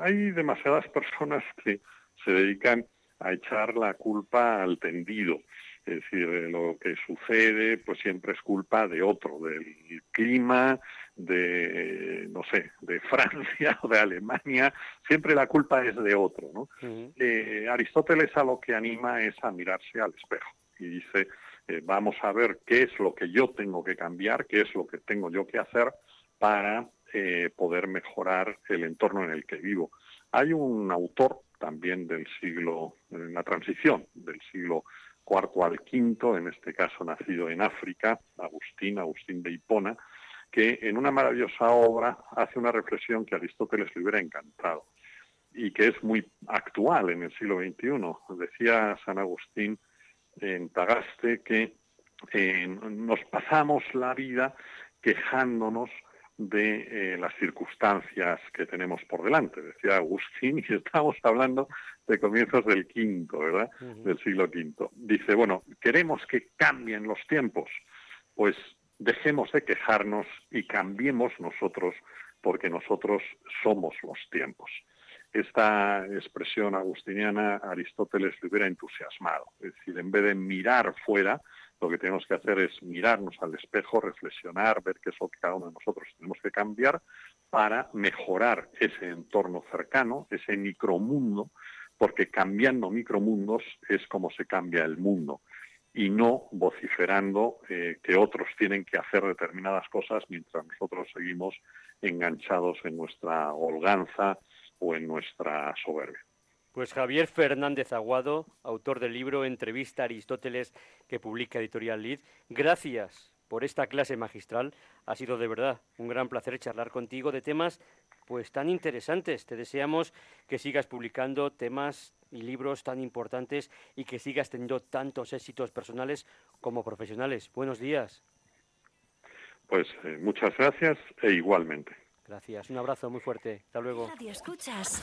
hay demasiadas personas que se dedican a echar la culpa al tendido. Es decir, lo que sucede pues siempre es culpa de otro, del clima, de, no sé, de Francia o de Alemania, siempre la culpa es de otro. ¿no? Eh, Aristóteles a lo que anima es a mirarse al espejo y dice, eh, vamos a ver qué es lo que yo tengo que cambiar, qué es lo que tengo yo que hacer para eh, poder mejorar el entorno en el que vivo. Hay un autor también del siglo, en la transición del siglo IV al V, en este caso nacido en África, Agustín, Agustín de Hipona, que en una maravillosa obra hace una reflexión que a Aristóteles le hubiera encantado y que es muy actual en el siglo XXI. Decía San Agustín en Tagaste que eh, nos pasamos la vida quejándonos de eh, las circunstancias que tenemos por delante. Decía Agustín, y estamos hablando de comienzos del quinto, ¿verdad? Del siglo quinto. Dice, bueno, queremos que cambien los tiempos, pues dejemos de quejarnos y cambiemos nosotros, porque nosotros somos los tiempos. Esta expresión agustiniana Aristóteles le hubiera entusiasmado. Es decir, en vez de mirar fuera, lo que tenemos que hacer es mirarnos al espejo, reflexionar, ver qué es lo que cada uno de nosotros tenemos que cambiar para mejorar ese entorno cercano, ese micromundo, porque cambiando micromundos es como se cambia el mundo y no vociferando eh, que otros tienen que hacer determinadas cosas mientras nosotros seguimos enganchados en nuestra holganza o en nuestra soberbia. Pues Javier Fernández Aguado, autor del libro Entrevista a Aristóteles que publica Editorial Lid, gracias por esta clase magistral. Ha sido de verdad un gran placer charlar contigo de temas pues tan interesantes. Te deseamos que sigas publicando temas y libros tan importantes y que sigas teniendo tantos éxitos personales como profesionales. Buenos días. Pues eh, muchas gracias e igualmente. Gracias, un abrazo muy fuerte. Hasta luego. Radio escuchas.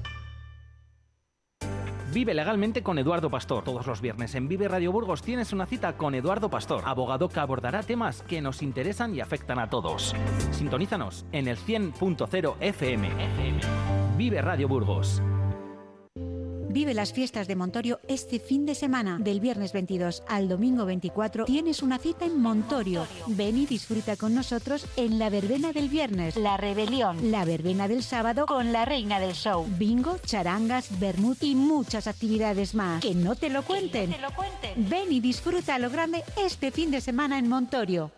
Vive legalmente con Eduardo Pastor. Todos los viernes en Vive Radio Burgos tienes una cita con Eduardo Pastor, abogado que abordará temas que nos interesan y afectan a todos. Sintonízanos en el 100.0 FM. Vive Radio Burgos. Vive las fiestas de Montorio este fin de semana. Del viernes 22 al domingo 24 tienes una cita en Montorio. Ven y disfruta con nosotros en la verbena del viernes. La rebelión. La verbena del sábado con la reina del show. Bingo, charangas, vermut y muchas actividades más. Que no te lo cuenten. Ven y disfruta a lo grande este fin de semana en Montorio.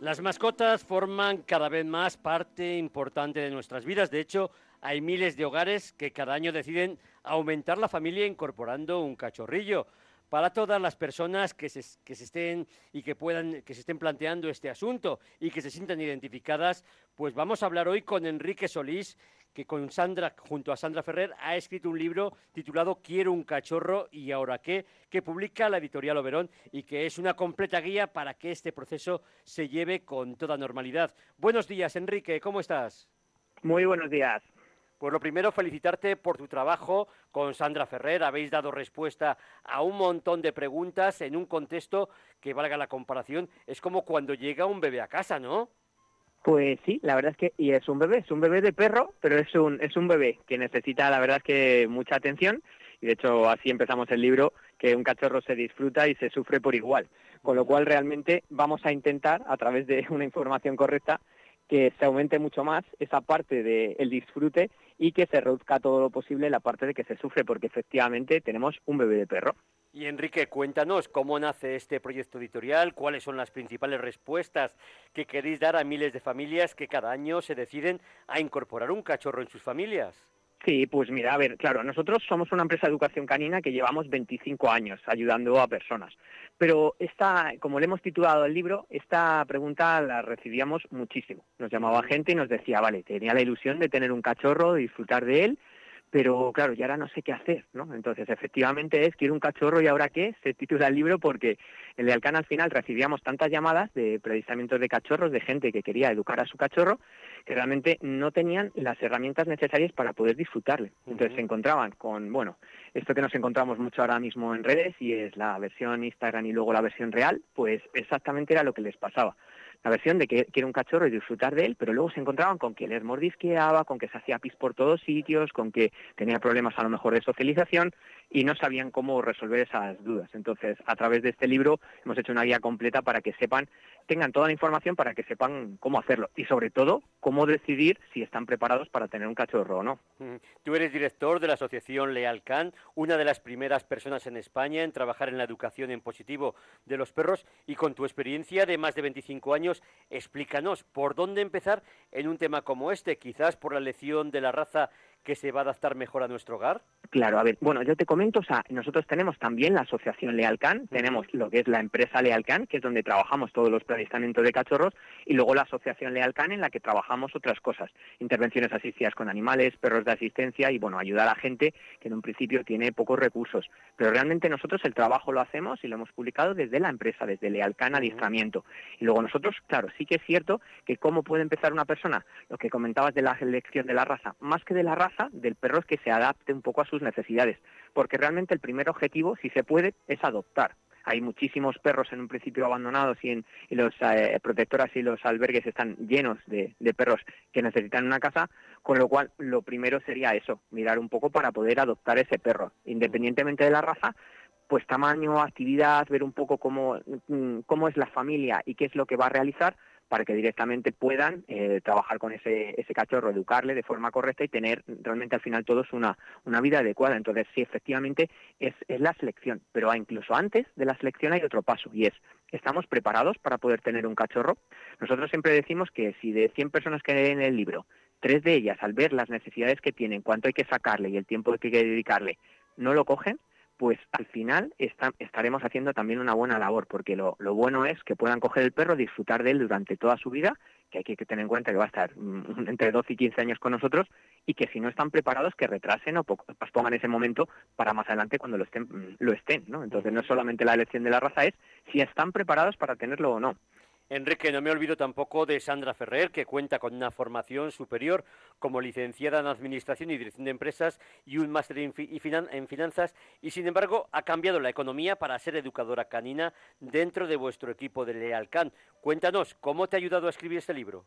Las mascotas forman cada vez más parte importante de nuestras vidas. De hecho, hay miles de hogares que cada año deciden aumentar la familia incorporando un cachorrillo. Para todas las personas que se, que se estén y que puedan, que se estén planteando este asunto y que se sientan identificadas, pues vamos a hablar hoy con Enrique Solís, que con Sandra, junto a Sandra Ferrer, ha escrito un libro titulado Quiero un cachorro y ahora qué, que publica la editorial Oberón y que es una completa guía para que este proceso se lleve con toda normalidad. Buenos días, Enrique, ¿cómo estás? Muy buenos días. Pues lo primero, felicitarte por tu trabajo con Sandra Ferrer. Habéis dado respuesta a un montón de preguntas en un contexto que, valga la comparación, es como cuando llega un bebé a casa, ¿no? Pues sí, la verdad es que y es un bebé, es un bebé de perro, pero es un es un bebé que necesita, la verdad es que mucha atención y de hecho así empezamos el libro, que un cachorro se disfruta y se sufre por igual, con lo cual realmente vamos a intentar a través de una información correcta que se aumente mucho más esa parte del disfrute y que se reduzca todo lo posible la parte de que se sufre, porque efectivamente tenemos un bebé de perro. Y Enrique, cuéntanos cómo nace este proyecto editorial, cuáles son las principales respuestas que queréis dar a miles de familias que cada año se deciden a incorporar un cachorro en sus familias. Sí, pues mira, a ver, claro, nosotros somos una empresa de educación canina que llevamos 25 años ayudando a personas. Pero esta, como le hemos titulado el libro, esta pregunta la recibíamos muchísimo. Nos llamaba gente y nos decía, vale, tenía la ilusión de tener un cachorro, de disfrutar de él, pero claro, ya ahora no sé qué hacer, ¿no? Entonces, efectivamente es, quiero un cachorro y ahora qué, se titula el libro porque en el Alcán al final recibíamos tantas llamadas de predicamentos de cachorros, de gente que quería educar a su cachorro, que realmente no tenían las herramientas necesarias para poder disfrutarle. Entonces se encontraban con, bueno, esto que nos encontramos mucho ahora mismo en redes y es la versión Instagram y luego la versión real, pues exactamente era lo que les pasaba la versión de que quiere un cachorro y disfrutar de él, pero luego se encontraban con que les mordisqueaba, con que se hacía pis por todos sitios, con que tenía problemas a lo mejor de socialización y no sabían cómo resolver esas dudas. Entonces, a través de este libro hemos hecho una guía completa para que sepan, tengan toda la información para que sepan cómo hacerlo y sobre todo cómo decidir si están preparados para tener un cachorro o no. Tú eres director de la asociación Lealcan, una de las primeras personas en España en trabajar en la educación en positivo de los perros y con tu experiencia de más de 25 años, explícanos por dónde empezar en un tema como este, quizás por la lección de la raza que se va a adaptar mejor a nuestro hogar? Claro, a ver, bueno, yo te comento, o sea, nosotros tenemos también la asociación Lealcan, tenemos lo que es la empresa Lealcan, que es donde trabajamos todos los planistamientos de cachorros, y luego la asociación Lealcan en la que trabajamos otras cosas, intervenciones asistidas con animales, perros de asistencia y, bueno, ayudar a la gente que en un principio tiene pocos recursos. Pero realmente nosotros el trabajo lo hacemos y lo hemos publicado desde la empresa, desde Lealcan Adiestramiento. Y luego nosotros, claro, sí que es cierto que cómo puede empezar una persona, lo que comentabas de la selección de la raza, más que de la raza, del perro es que se adapte un poco a sus necesidades, porque realmente el primer objetivo, si se puede, es adoptar. Hay muchísimos perros en un principio abandonados y, en, los eh, protectoras y los albergues están llenos de, perros que necesitan una casa, con lo cual lo primero sería eso, mirar un poco para poder adoptar ese perro, independientemente de la raza, pues tamaño, actividad, ver un poco cómo, mm, cómo es la familia y qué es lo que va a realizar, para que directamente puedan eh, trabajar con ese, ese cachorro, educarle de forma correcta y tener realmente al final todos una, vida adecuada. Entonces, sí, efectivamente es, la selección, pero incluso antes de la selección hay otro paso y es, ¿estamos preparados para poder tener un cachorro? Nosotros siempre decimos que si de 100 personas que hay en el libro, tres de ellas al ver las necesidades que tienen, cuánto hay que sacarle y el tiempo que hay que dedicarle, no lo cogen, pues al final estaremos haciendo también una buena labor, porque lo, bueno es que puedan coger el perro, disfrutar de él durante toda su vida, que hay que tener en cuenta que va a estar mm, entre 12 y 15 años con nosotros, y que si no están preparados, que retrasen o pongan ese momento para más adelante cuando lo estén, mm, lo estén, ¿no? Entonces no es solamente la elección de la raza, es si están preparados para tenerlo o no. Enrique, no me olvido tampoco de Sandra Ferrer, que cuenta con una formación superior como licenciada en Administración y Dirección de Empresas y un máster en, Finanzas, y sin embargo ha cambiado la economía para ser educadora canina dentro de vuestro equipo de Lealcan. Cuéntanos, ¿cómo te ha ayudado a escribir este libro?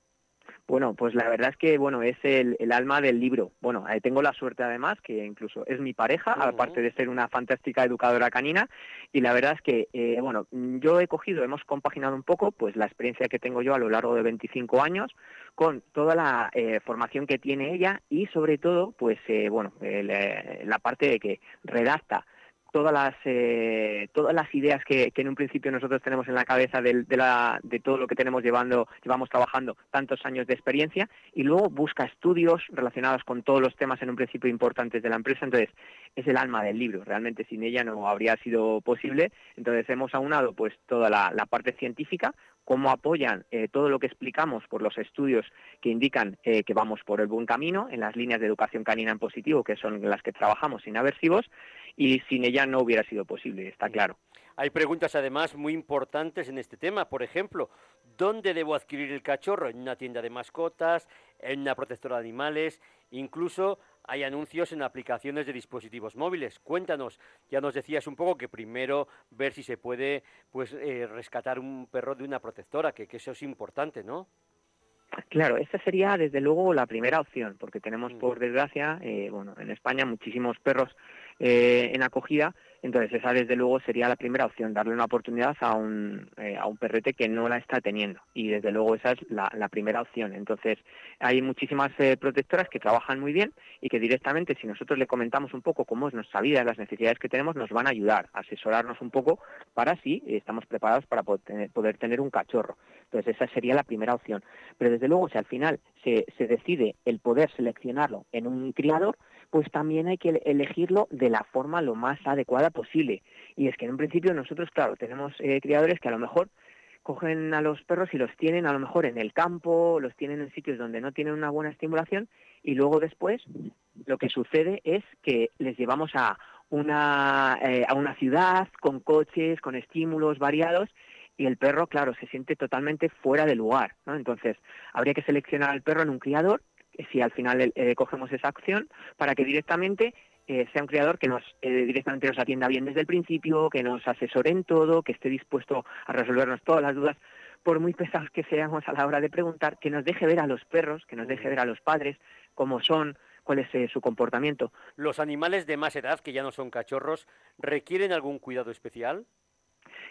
Bueno, pues la verdad es que bueno es el, alma del libro. Bueno, eh, tengo la suerte además que incluso es mi pareja, aparte de ser una fantástica educadora canina. Y la verdad es que eh, bueno, yo he cogido, hemos compaginado un poco, pues la experiencia que tengo yo a lo largo de 25 años con toda la eh, formación que tiene ella y sobre todo, pues bueno, la parte de que redacta todas las eh, todas las ideas que, en un principio nosotros tenemos en la cabeza de, la, de todo lo que tenemos llevando llevamos trabajando tantos años de experiencia y luego busca estudios relacionados con todos los temas en un principio importantes de la empresa. Entonces es el alma del libro. Realmente sin ella no habría sido posible. Entonces hemos aunado pues toda la, parte científica cómo apoyan eh, todo lo que explicamos por los estudios que indican eh, que vamos por el buen camino en las líneas de educación canina en positivo, que son las que trabajamos sin aversivos, y sin ella no hubiera sido posible, está claro. Hay preguntas además muy importantes en este tema. Por ejemplo, ¿dónde debo adquirir el cachorro? ¿En una tienda de mascotas? ¿En una protectora de animales? Incluso hay anuncios en aplicaciones de dispositivos móviles. Cuéntanos, ya nos decías un poco que primero ver si se puede pues eh, rescatar un perro de una protectora, que, que eso es importante, ¿no? Claro, esa sería desde luego la primera opción, porque tenemos mm. por desgracia, eh, bueno, en España muchísimos perros eh, en acogida. Entonces esa desde luego sería la primera opción, darle una oportunidad a un, eh, a un perrete que no la está teniendo. Y desde luego esa es la, primera opción. Entonces hay muchísimas eh, protectoras que trabajan muy bien y que directamente si nosotros le comentamos un poco cómo es nuestra vida, las necesidades que tenemos, nos van a ayudar a asesorarnos un poco para si estamos preparados para poder tener, un cachorro. Entonces esa sería la primera opción. Pero desde luego si al final se, se decide el poder seleccionarlo en un criador, pues también hay que elegirlo de la forma lo más adecuada posible. Y es que en un principio nosotros, claro, tenemos eh, criadores que a lo mejor cogen a los perros y los tienen a lo mejor en el campo, los tienen en sitios donde no tienen una buena estimulación y luego después lo que sucede es que les llevamos a una, eh, a una ciudad con coches, con estímulos variados y el perro, claro, se siente totalmente fuera de lugar. ¿no? Entonces, habría que seleccionar al perro en un criador si al final eh, cogemos esa acción, para que directamente eh, sea un creador que nos eh, directamente nos atienda bien desde el principio, que nos asesore en todo, que esté dispuesto a resolvernos todas las dudas, por muy pesados que seamos a la hora de preguntar, que nos deje ver a los perros, que nos deje ver a los padres cómo son, cuál es eh, su comportamiento. ¿Los animales de más edad, que ya no son cachorros, requieren algún cuidado especial?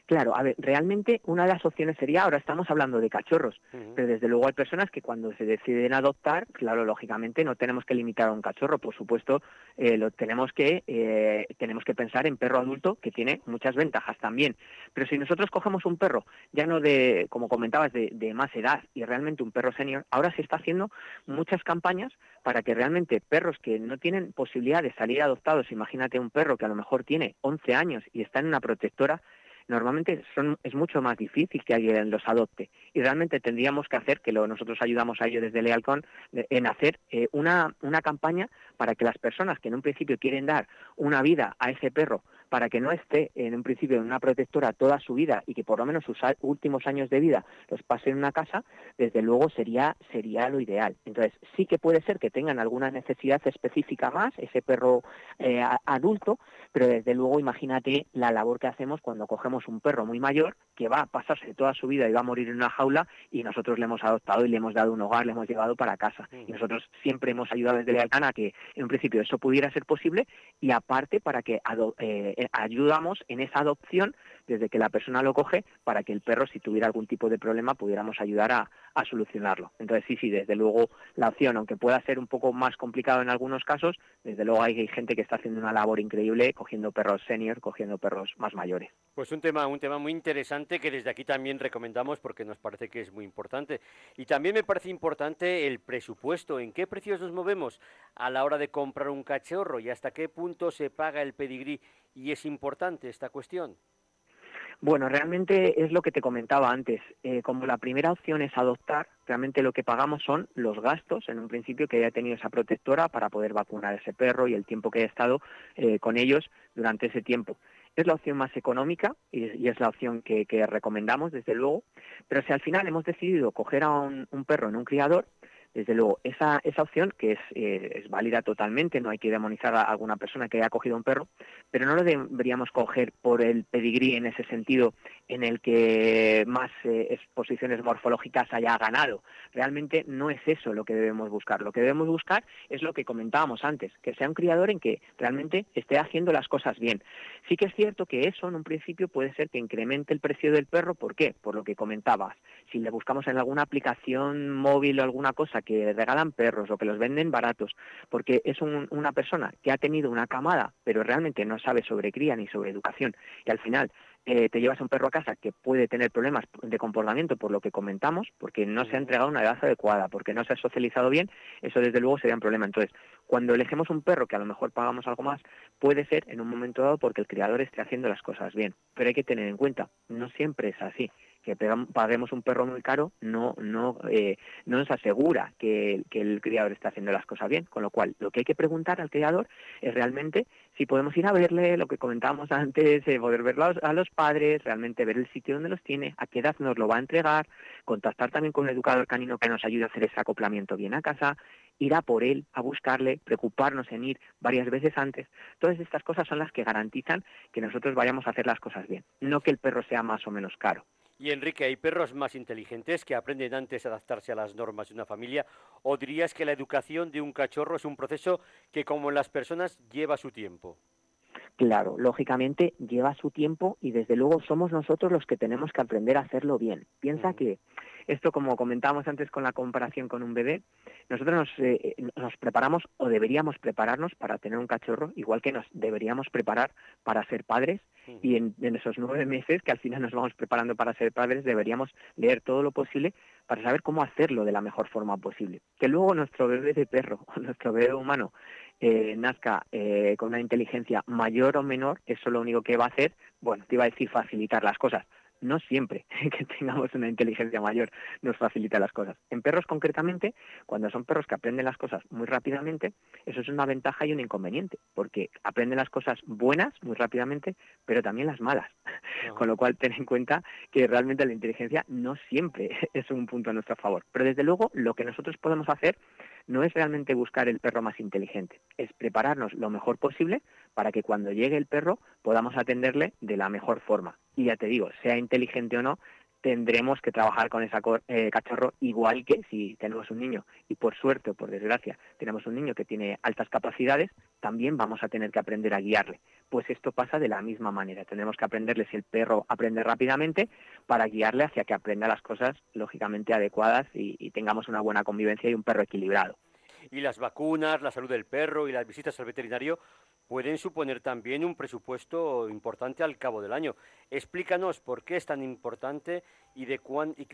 Claro, a ver, realmente una de las opciones sería, ahora estamos hablando de cachorros, pero desde luego hay personas que cuando se deciden adoptar, claro, lógicamente no tenemos que limitar a un cachorro, por supuesto, eh, lo tenemos que eh, tenemos que pensar en perro adulto que tiene muchas ventajas también. Pero si nosotros cogemos un perro, ya no de, como comentabas, de, de más edad y realmente un perro senior, ahora se está haciendo muchas campañas para que realmente perros que no tienen posibilidad de salir adoptados, imagínate un perro que a lo mejor tiene 11 años y está en una protectora, normalmente son, es mucho más difícil que alguien los adopte. Y realmente tendríamos que hacer, que lo, nosotros ayudamos a ello desde Lealcon, en hacer eh, una, una campaña para que las personas que en un principio quieren dar una vida a ese perro para que no esté en un principio en una protectora toda su vida y que por lo menos sus últimos años de vida los pase en una casa, desde luego sería, sería lo ideal. Entonces, sí que puede ser que tengan alguna necesidad específica más, ese perro eh, adulto, pero desde luego imagínate la labor que hacemos cuando cogemos un perro muy mayor que va a pasarse toda su vida y va a morir en una jaula y nosotros le hemos adoptado y le hemos dado un hogar, le hemos llevado para casa. Y nosotros siempre hemos ayudado desde Lealcán a que en un principio eso pudiera ser posible y aparte para que eh, ayudamos en esa adopción desde que la persona lo coge para que el perro, si tuviera algún tipo de problema, pudiéramos ayudar a, solucionarlo. Entonces, sí, sí, desde luego la opción, aunque pueda ser un poco más complicado en algunos casos, desde luego hay, gente que está haciendo una labor increíble cogiendo perros senior, cogiendo perros más mayores. Pues un tema, un tema muy interesante que desde aquí también recomendamos porque nos parece que es muy importante. Y también me parece importante el presupuesto, en qué precios nos movemos a la hora de comprar un cachorro y hasta qué punto se paga el pedigrí. Y es importante esta cuestión. Bueno, realmente es lo que te comentaba antes. Eh, como la primera opción es adoptar, realmente lo que pagamos son los gastos, en un principio, que haya tenido esa protectora para poder vacunar a ese perro y el tiempo que haya estado eh, con ellos durante ese tiempo. Es la opción más económica y, es la opción que, recomendamos, desde luego. Pero si al final hemos decidido coger a un perro en un criador, desde luego, esa, esa opción, que es, eh, es válida totalmente, no hay que demonizar a alguna persona que haya cogido un perro, pero no lo deberíamos coger por el pedigrí en ese sentido en el que más eh, exposiciones morfológicas haya ganado. Realmente no es eso lo que debemos buscar. Lo que debemos buscar es lo que comentábamos antes, que sea un criador en que realmente esté haciendo las cosas bien. Sí que es cierto que eso en un principio puede ser que incremente el precio del perro. ¿Por qué? Por lo que comentabas. Si le buscamos en alguna aplicación móvil o alguna cosa que regalan perros o que los venden baratos, porque es una persona que ha tenido una camada, pero realmente no sabe sobre cría ni sobre educación, y al final eh, te llevas a un perro a casa que puede tener problemas de comportamiento por lo que comentamos, porque no se ha entregado una edad adecuada, porque no se ha socializado bien, eso desde luego sería un problema. Entonces, cuando elegimos un perro que a lo mejor pagamos algo más, puede ser en un momento dado porque el criador esté haciendo las cosas bien. Pero hay que tener en cuenta, no siempre es así que paguemos un perro muy caro no no eh, no nos asegura que, el criador está haciendo las cosas bien con lo cual lo que hay que preguntar al criador es realmente si podemos ir a verle lo que comentábamos antes eh, poder verlo a los padres realmente ver el sitio donde los tiene a qué edad nos lo va a entregar contactar también con un educador canino que nos ayude a hacer ese acoplamiento bien a casa ir a por él, a buscarle, preocuparnos en ir varias veces antes. Todas estas cosas son las que garantizan que nosotros vayamos a hacer las cosas bien, no que el perro sea más o menos caro. Y Enrique, ¿hay perros más inteligentes que aprenden antes a adaptarse a las normas de una familia? ¿O dirías que la educación de un cachorro es un proceso que, como en las personas, lleva su tiempo? Claro, lógicamente lleva su tiempo y desde luego somos nosotros los que tenemos que aprender a hacerlo bien. Piensa que esto, como comentábamos antes con la comparación con un bebé, nosotros nos, eh, nos, preparamos o deberíamos prepararnos para tener un cachorro, igual que nos deberíamos preparar para ser padres. Y en, esos nueve meses que al final nos vamos preparando para ser padres, deberíamos leer todo lo posible para saber cómo hacerlo de la mejor forma posible. Que luego nuestro bebé de perro o nuestro bebé humano eh, nazca eh, con una inteligencia mayor o menor, eso lo único que va a hacer, bueno, te iba a decir facilitar las cosas, no siempre que tengamos una inteligencia mayor nos facilita las cosas. En perros concretamente, cuando son perros que aprenden las cosas muy rápidamente, eso es una ventaja y un inconveniente, porque aprenden las cosas buenas muy rápidamente, pero también las malas. Con lo cual, ten en cuenta que realmente la inteligencia no siempre es un punto a nuestro favor. Pero desde luego, lo que nosotros podemos hacer no es realmente buscar el perro más inteligente, es prepararnos lo mejor posible para que cuando llegue el perro podamos atenderle de la mejor forma. Y ya te digo, sea inteligente o no, tendremos que trabajar con ese eh, cachorro igual que si tenemos un niño y por suerte o por desgracia tenemos un niño que tiene altas capacidades, también vamos a tener que aprender a guiarle. Pues esto pasa de la misma manera. Tendremos que aprenderle si el perro aprende rápidamente para guiarle hacia que aprenda las cosas lógicamente adecuadas y tengamos una buena convivencia y un perro equilibrado. Y las vacunas, la salud del perro y las visitas al veterinario pueden suponer también un presupuesto importante al cabo del año. Explícanos por qué es tan importante y de,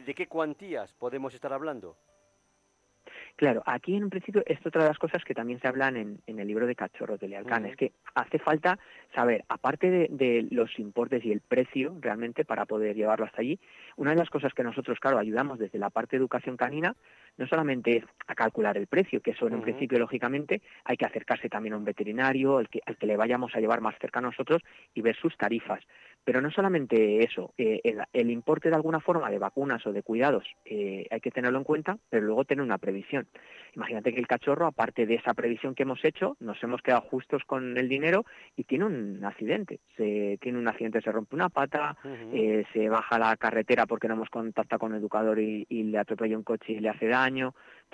de qué cuantías podemos estar hablando. Claro, aquí en un principio es otra de las cosas que también se hablan en, el libro de Cachorros de Lealcán, es que hace falta saber, aparte de, los importes y el precio realmente para poder llevarlo hasta allí, una de las cosas que nosotros, claro, ayudamos desde la parte de educación canina, no solamente es a calcular el precio, que eso en un principio, lógicamente, hay que acercarse también a un veterinario, al que, al que le vayamos a llevar más cerca a nosotros y ver sus tarifas. Pero no solamente eso, eh, el, importe de alguna forma de vacunas o de cuidados eh, hay que tenerlo en cuenta, pero luego tener una previsión. Imagínate que el cachorro, aparte de esa previsión que hemos hecho, nos hemos quedado justos con el dinero y tiene un accidente. Se, tiene un accidente, se rompe una pata, eh, se baja la carretera porque no hemos contactado con el educador y, y le atropella un coche y le hace daño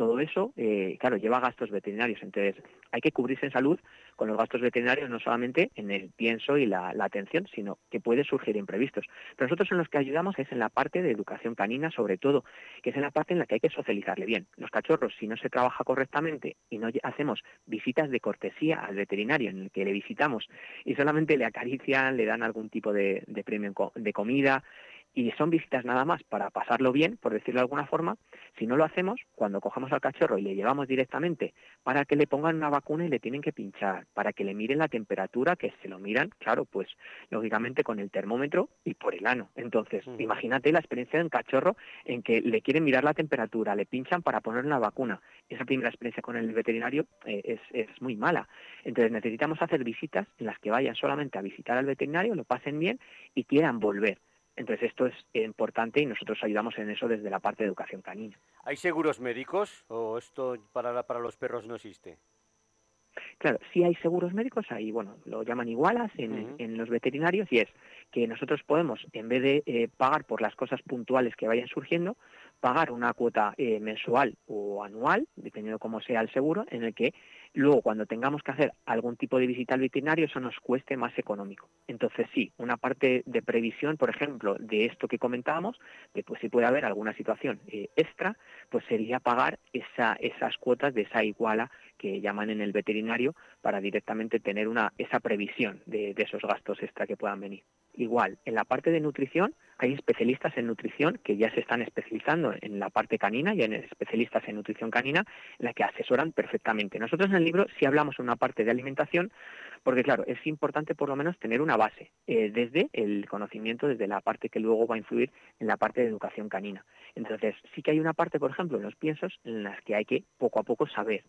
todo eso, eh, claro, lleva gastos veterinarios. Entonces, hay que cubrirse en salud con los gastos veterinarios no solamente en el pienso y la, atención, sino que puede surgir imprevistos. Pero nosotros en los que ayudamos es en la parte de educación canina, sobre todo, que es en la parte en la que hay que socializarle bien. Los cachorros, si no se trabaja correctamente y no hacemos visitas de cortesía al veterinario en el que le visitamos y solamente le acarician, le dan algún tipo de premio de comida, y son visitas nada más para pasarlo bien, por decirlo de alguna forma, si no lo hacemos, cuando cojamos al cachorro y le llevamos directamente para que le pongan una vacuna y le tienen que pinchar, para que le miren la temperatura, que se lo miran, claro, pues lógicamente con el termómetro y por el ano. Entonces, imagínate la experiencia de un cachorro en que le quieren mirar la temperatura, le pinchan para poner una vacuna. Esa primera experiencia con el veterinario eh, es, es muy mala. Entonces necesitamos hacer visitas en las que vayan solamente a visitar al veterinario, lo pasen bien y quieran volver entonces esto es importante y nosotros ayudamos en eso desde la parte de educación canina. ¿Hay seguros médicos o esto para, para los perros no existe? Claro, sí hay seguros médicos, ahí bueno, lo llaman igualas en, en, los veterinarios y es que nosotros podemos, en vez de eh, pagar por las cosas puntuales que vayan surgiendo, pagar una cuota eh, mensual o anual, dependiendo cómo sea el seguro, en el que luego cuando tengamos que hacer algún tipo de visita al veterinario eso nos cueste más económico. Entonces sí, una parte de previsión, por ejemplo, de esto que comentábamos, de pues si puede haber alguna situación eh, extra, pues sería pagar esa, esas cuotas de esa iguala que llaman en el veterinario para directamente tener una, esa previsión de esos gastos extra que puedan venir. Igual, en la parte de nutrición hay especialistas en nutrición que ya se están especializando en la parte canina y en especialistas en nutrición canina en la que asesoran perfectamente. Nosotros en el libro sí hablamos de una parte de alimentación porque claro, es importante por lo menos tener una base eh, desde el conocimiento, desde la parte que luego va a influir en la parte de educación canina. Entonces, sí que hay una parte, por ejemplo, en los piensos en las que hay que poco a poco saber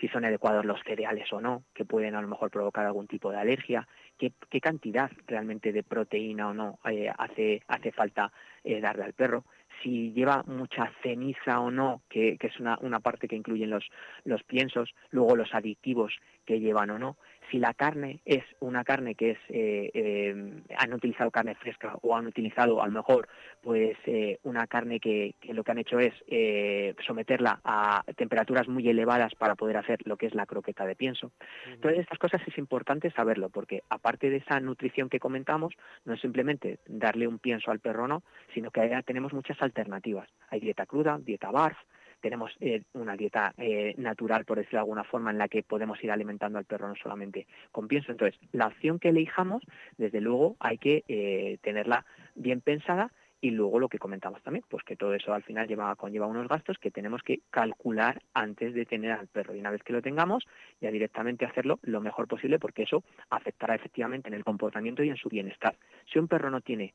si son adecuados los cereales o no, que pueden a lo mejor provocar algún tipo de alergia, qué, cantidad realmente de proteína o no eh, hace, hace falta eh, darle al perro, si lleva mucha ceniza o no, que, es una, una, parte que incluyen los, los piensos, luego los aditivos que llevan o no, si la carne es una carne que es eh, eh, han utilizado carne fresca o han utilizado a lo mejor pues eh, una carne que, lo que han hecho es someterla a temperaturas muy elevadas para poder hacer lo que es la croqueta de pienso. Todas estas cosas es importante saberlo porque aparte de esa nutrición que comentamos no es simplemente darle un pienso al perro no, sino que tenemos muchas alternativas. Hay dieta cruda, dieta barf, tenemos eh, una dieta eh, natural, por decirlo de alguna forma, en la que podemos ir alimentando al perro no solamente con pienso. Entonces, la opción que elijamos, desde luego, hay que eh, tenerla bien pensada y luego lo que comentamos también, pues que todo eso al final lleva, conlleva unos gastos que tenemos que calcular antes de tener al perro. Y una vez que lo tengamos, ya directamente hacerlo lo mejor posible porque eso afectará efectivamente en el comportamiento y en su bienestar. Si un perro no tiene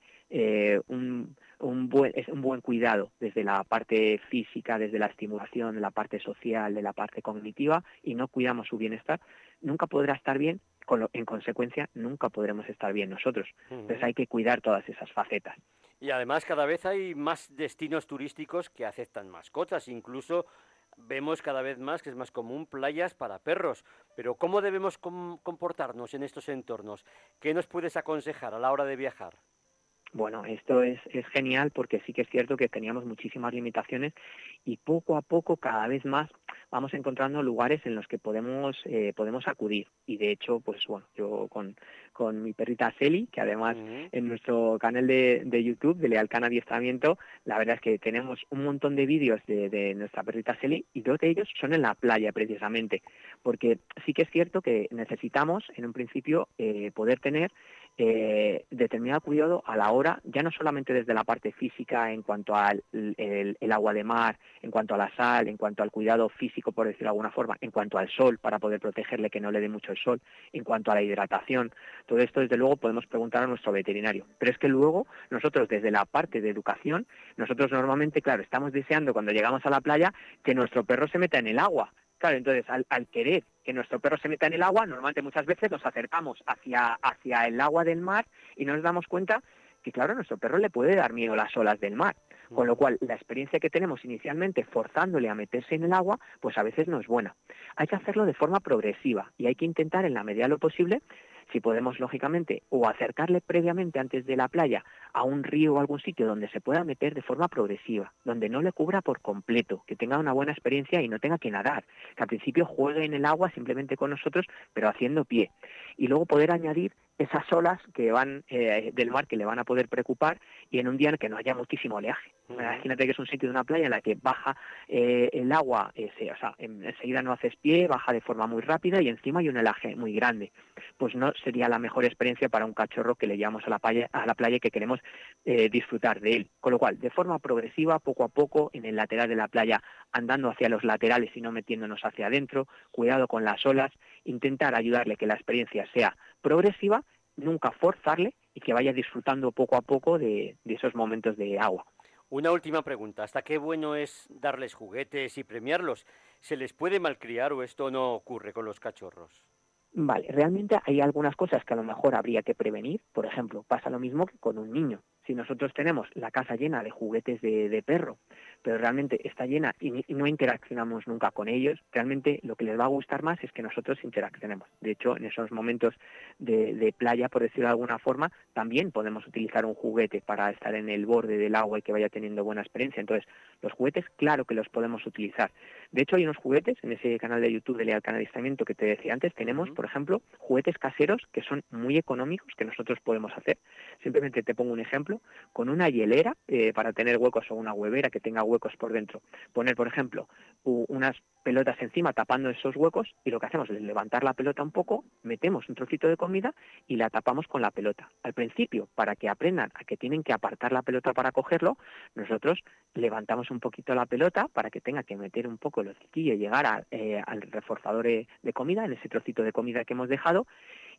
un, un buen, un buen cuidado desde la parte física, desde la estimulación, de la parte social, de la parte cognitiva y no cuidamos su bienestar, nunca podrá estar bien, en consecuencia nunca podremos estar bien nosotros. Entonces hay que cuidar todas esas facetas. Y además cada vez hay más destinos turísticos que aceptan mascotas, incluso vemos cada vez más que es más común playas para perros. Pero ¿cómo debemos comportarnos en estos entornos? ¿Qué nos puedes aconsejar a la hora de viajar? Bueno, esto es, es genial porque sí que es cierto que teníamos muchísimas limitaciones y poco a poco, cada vez más, vamos encontrando lugares en los que podemos, eh, podemos acudir. Y de hecho, pues bueno, yo con, con mi perrita Seli, que además en nuestro canal de, de YouTube de Lealcan Adiestramiento, la verdad es que tenemos un montón de vídeos de, de nuestra perrita Seli y dos de ellos son en la playa precisamente, porque sí que es cierto que necesitamos en un principio eh, poder tener eh, determinado cuidado a la hora, ya no solamente desde la parte física en cuanto al el, agua de mar, en cuanto a la sal, en cuanto al cuidado físico, por decirlo de alguna forma, en cuanto al sol, para poder protegerle que no le dé mucho el sol, en cuanto a la hidratación. Todo esto, desde luego, podemos preguntar a nuestro veterinario. Pero es que luego, nosotros, desde la parte de educación, nosotros normalmente, claro, estamos deseando cuando llegamos a la playa que nuestro perro se meta en el agua. Entonces al, al, querer que nuestro perro se meta en el agua, normalmente muchas veces nos acercamos hacia, hacia el agua del mar y nos damos cuenta que, claro, a nuestro perro le puede dar miedo las olas del mar. Con lo cual, la experiencia que tenemos inicialmente forzándole a meterse en el agua, pues a veces no es buena. Hay que hacerlo de forma progresiva y hay que intentar, en la medida de lo posible, si podemos, lógicamente, o acercarle previamente antes de la playa a un río o algún sitio donde se pueda meter de forma progresiva, donde no le cubra por completo, que tenga una buena experiencia y no tenga que nadar, que al principio juegue en el agua simplemente con nosotros, pero haciendo pie. Y luego poder añadir esas olas que van eh, del mar que le van a poder preocupar y en un día en que no haya muchísimo oleaje. Imagínate que es un sitio de una playa en la que baja eh, el agua, eh, se, o sea, enseguida no haces pie, baja de forma muy rápida y encima hay un oleaje muy grande. Pues no sería la mejor experiencia para un cachorro que le llevamos a la playa, a la playa y que queremos eh, disfrutar de él. Con lo cual, de forma progresiva, poco a poco, en el lateral de la playa, andando hacia los laterales y no metiéndonos hacia adentro, cuidado con las olas, intentar ayudarle que la experiencia sea progresiva, nunca forzarle y que vaya disfrutando poco a poco de, de esos momentos de agua. Una última pregunta. ¿Hasta qué bueno es darles juguetes y premiarlos? ¿Se les puede malcriar o esto no ocurre con los cachorros? Vale, realmente hay algunas cosas que a lo mejor habría que prevenir. Por ejemplo, pasa lo mismo que con un niño. Si nosotros tenemos la casa llena de juguetes de, de perro, pero realmente está llena y, y, no interaccionamos nunca con ellos, realmente lo que les va a gustar más es que nosotros interaccionemos. De hecho, en esos momentos de, de, playa, por decirlo de alguna forma, también podemos utilizar un juguete para estar en el borde del agua y que vaya teniendo buena experiencia. Entonces, los juguetes, claro que los podemos utilizar. De hecho, hay unos juguetes en ese canal de YouTube de Leal que te decía antes, tenemos, por ejemplo, juguetes caseros que son muy económicos que nosotros podemos hacer. Simplemente te pongo un ejemplo, con una hielera eh, para tener huecos o una huevera que tenga huecos por dentro. Poner, por ejemplo, unas pelotas encima tapando esos huecos y lo que hacemos es levantar la pelota un poco, metemos un trocito de comida y la tapamos con la pelota. Al principio, para que aprendan a que tienen que apartar la pelota para cogerlo, nosotros levantamos un poquito la pelota para que tenga que meter un poco el hociquillo y llegar eh, al reforzador de comida, en ese trocito de comida que hemos dejado,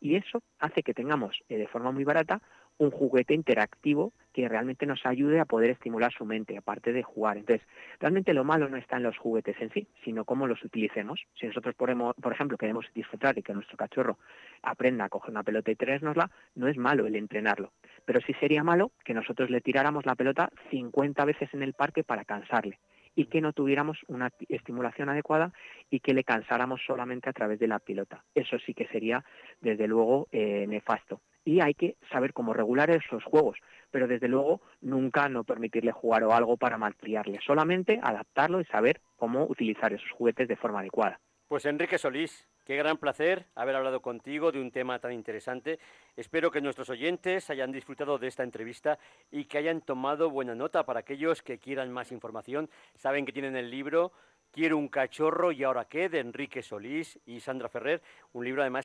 y eso hace que tengamos eh, de forma muy barata un juguete interactivo que realmente nos ayude a poder estimular su mente, aparte de jugar. Entonces, realmente lo malo no está en los juguetes en sí, sino cómo los utilicemos. Si nosotros, por, por ejemplo, queremos disfrutar de que nuestro cachorro aprenda a coger una pelota y traérnosla, no es malo el entrenarlo. Pero sí sería malo que nosotros le tiráramos la pelota 50 veces en el parque para cansarle y que no tuviéramos una estimulación adecuada y que le cansáramos solamente a través de la pelota. Eso sí que sería, desde luego, eh, nefasto. Y hay que saber cómo regular esos juegos, pero desde luego nunca no permitirle jugar o algo para malcriarle, solamente adaptarlo y saber cómo utilizar esos juguetes de forma adecuada. Pues Enrique Solís, qué gran placer haber hablado contigo de un tema tan interesante. Espero que nuestros oyentes hayan disfrutado de esta entrevista y que hayan tomado buena nota para aquellos que quieran más información. Saben que tienen el libro Quiero un cachorro y ahora qué de Enrique Solís y Sandra Ferrer, un libro además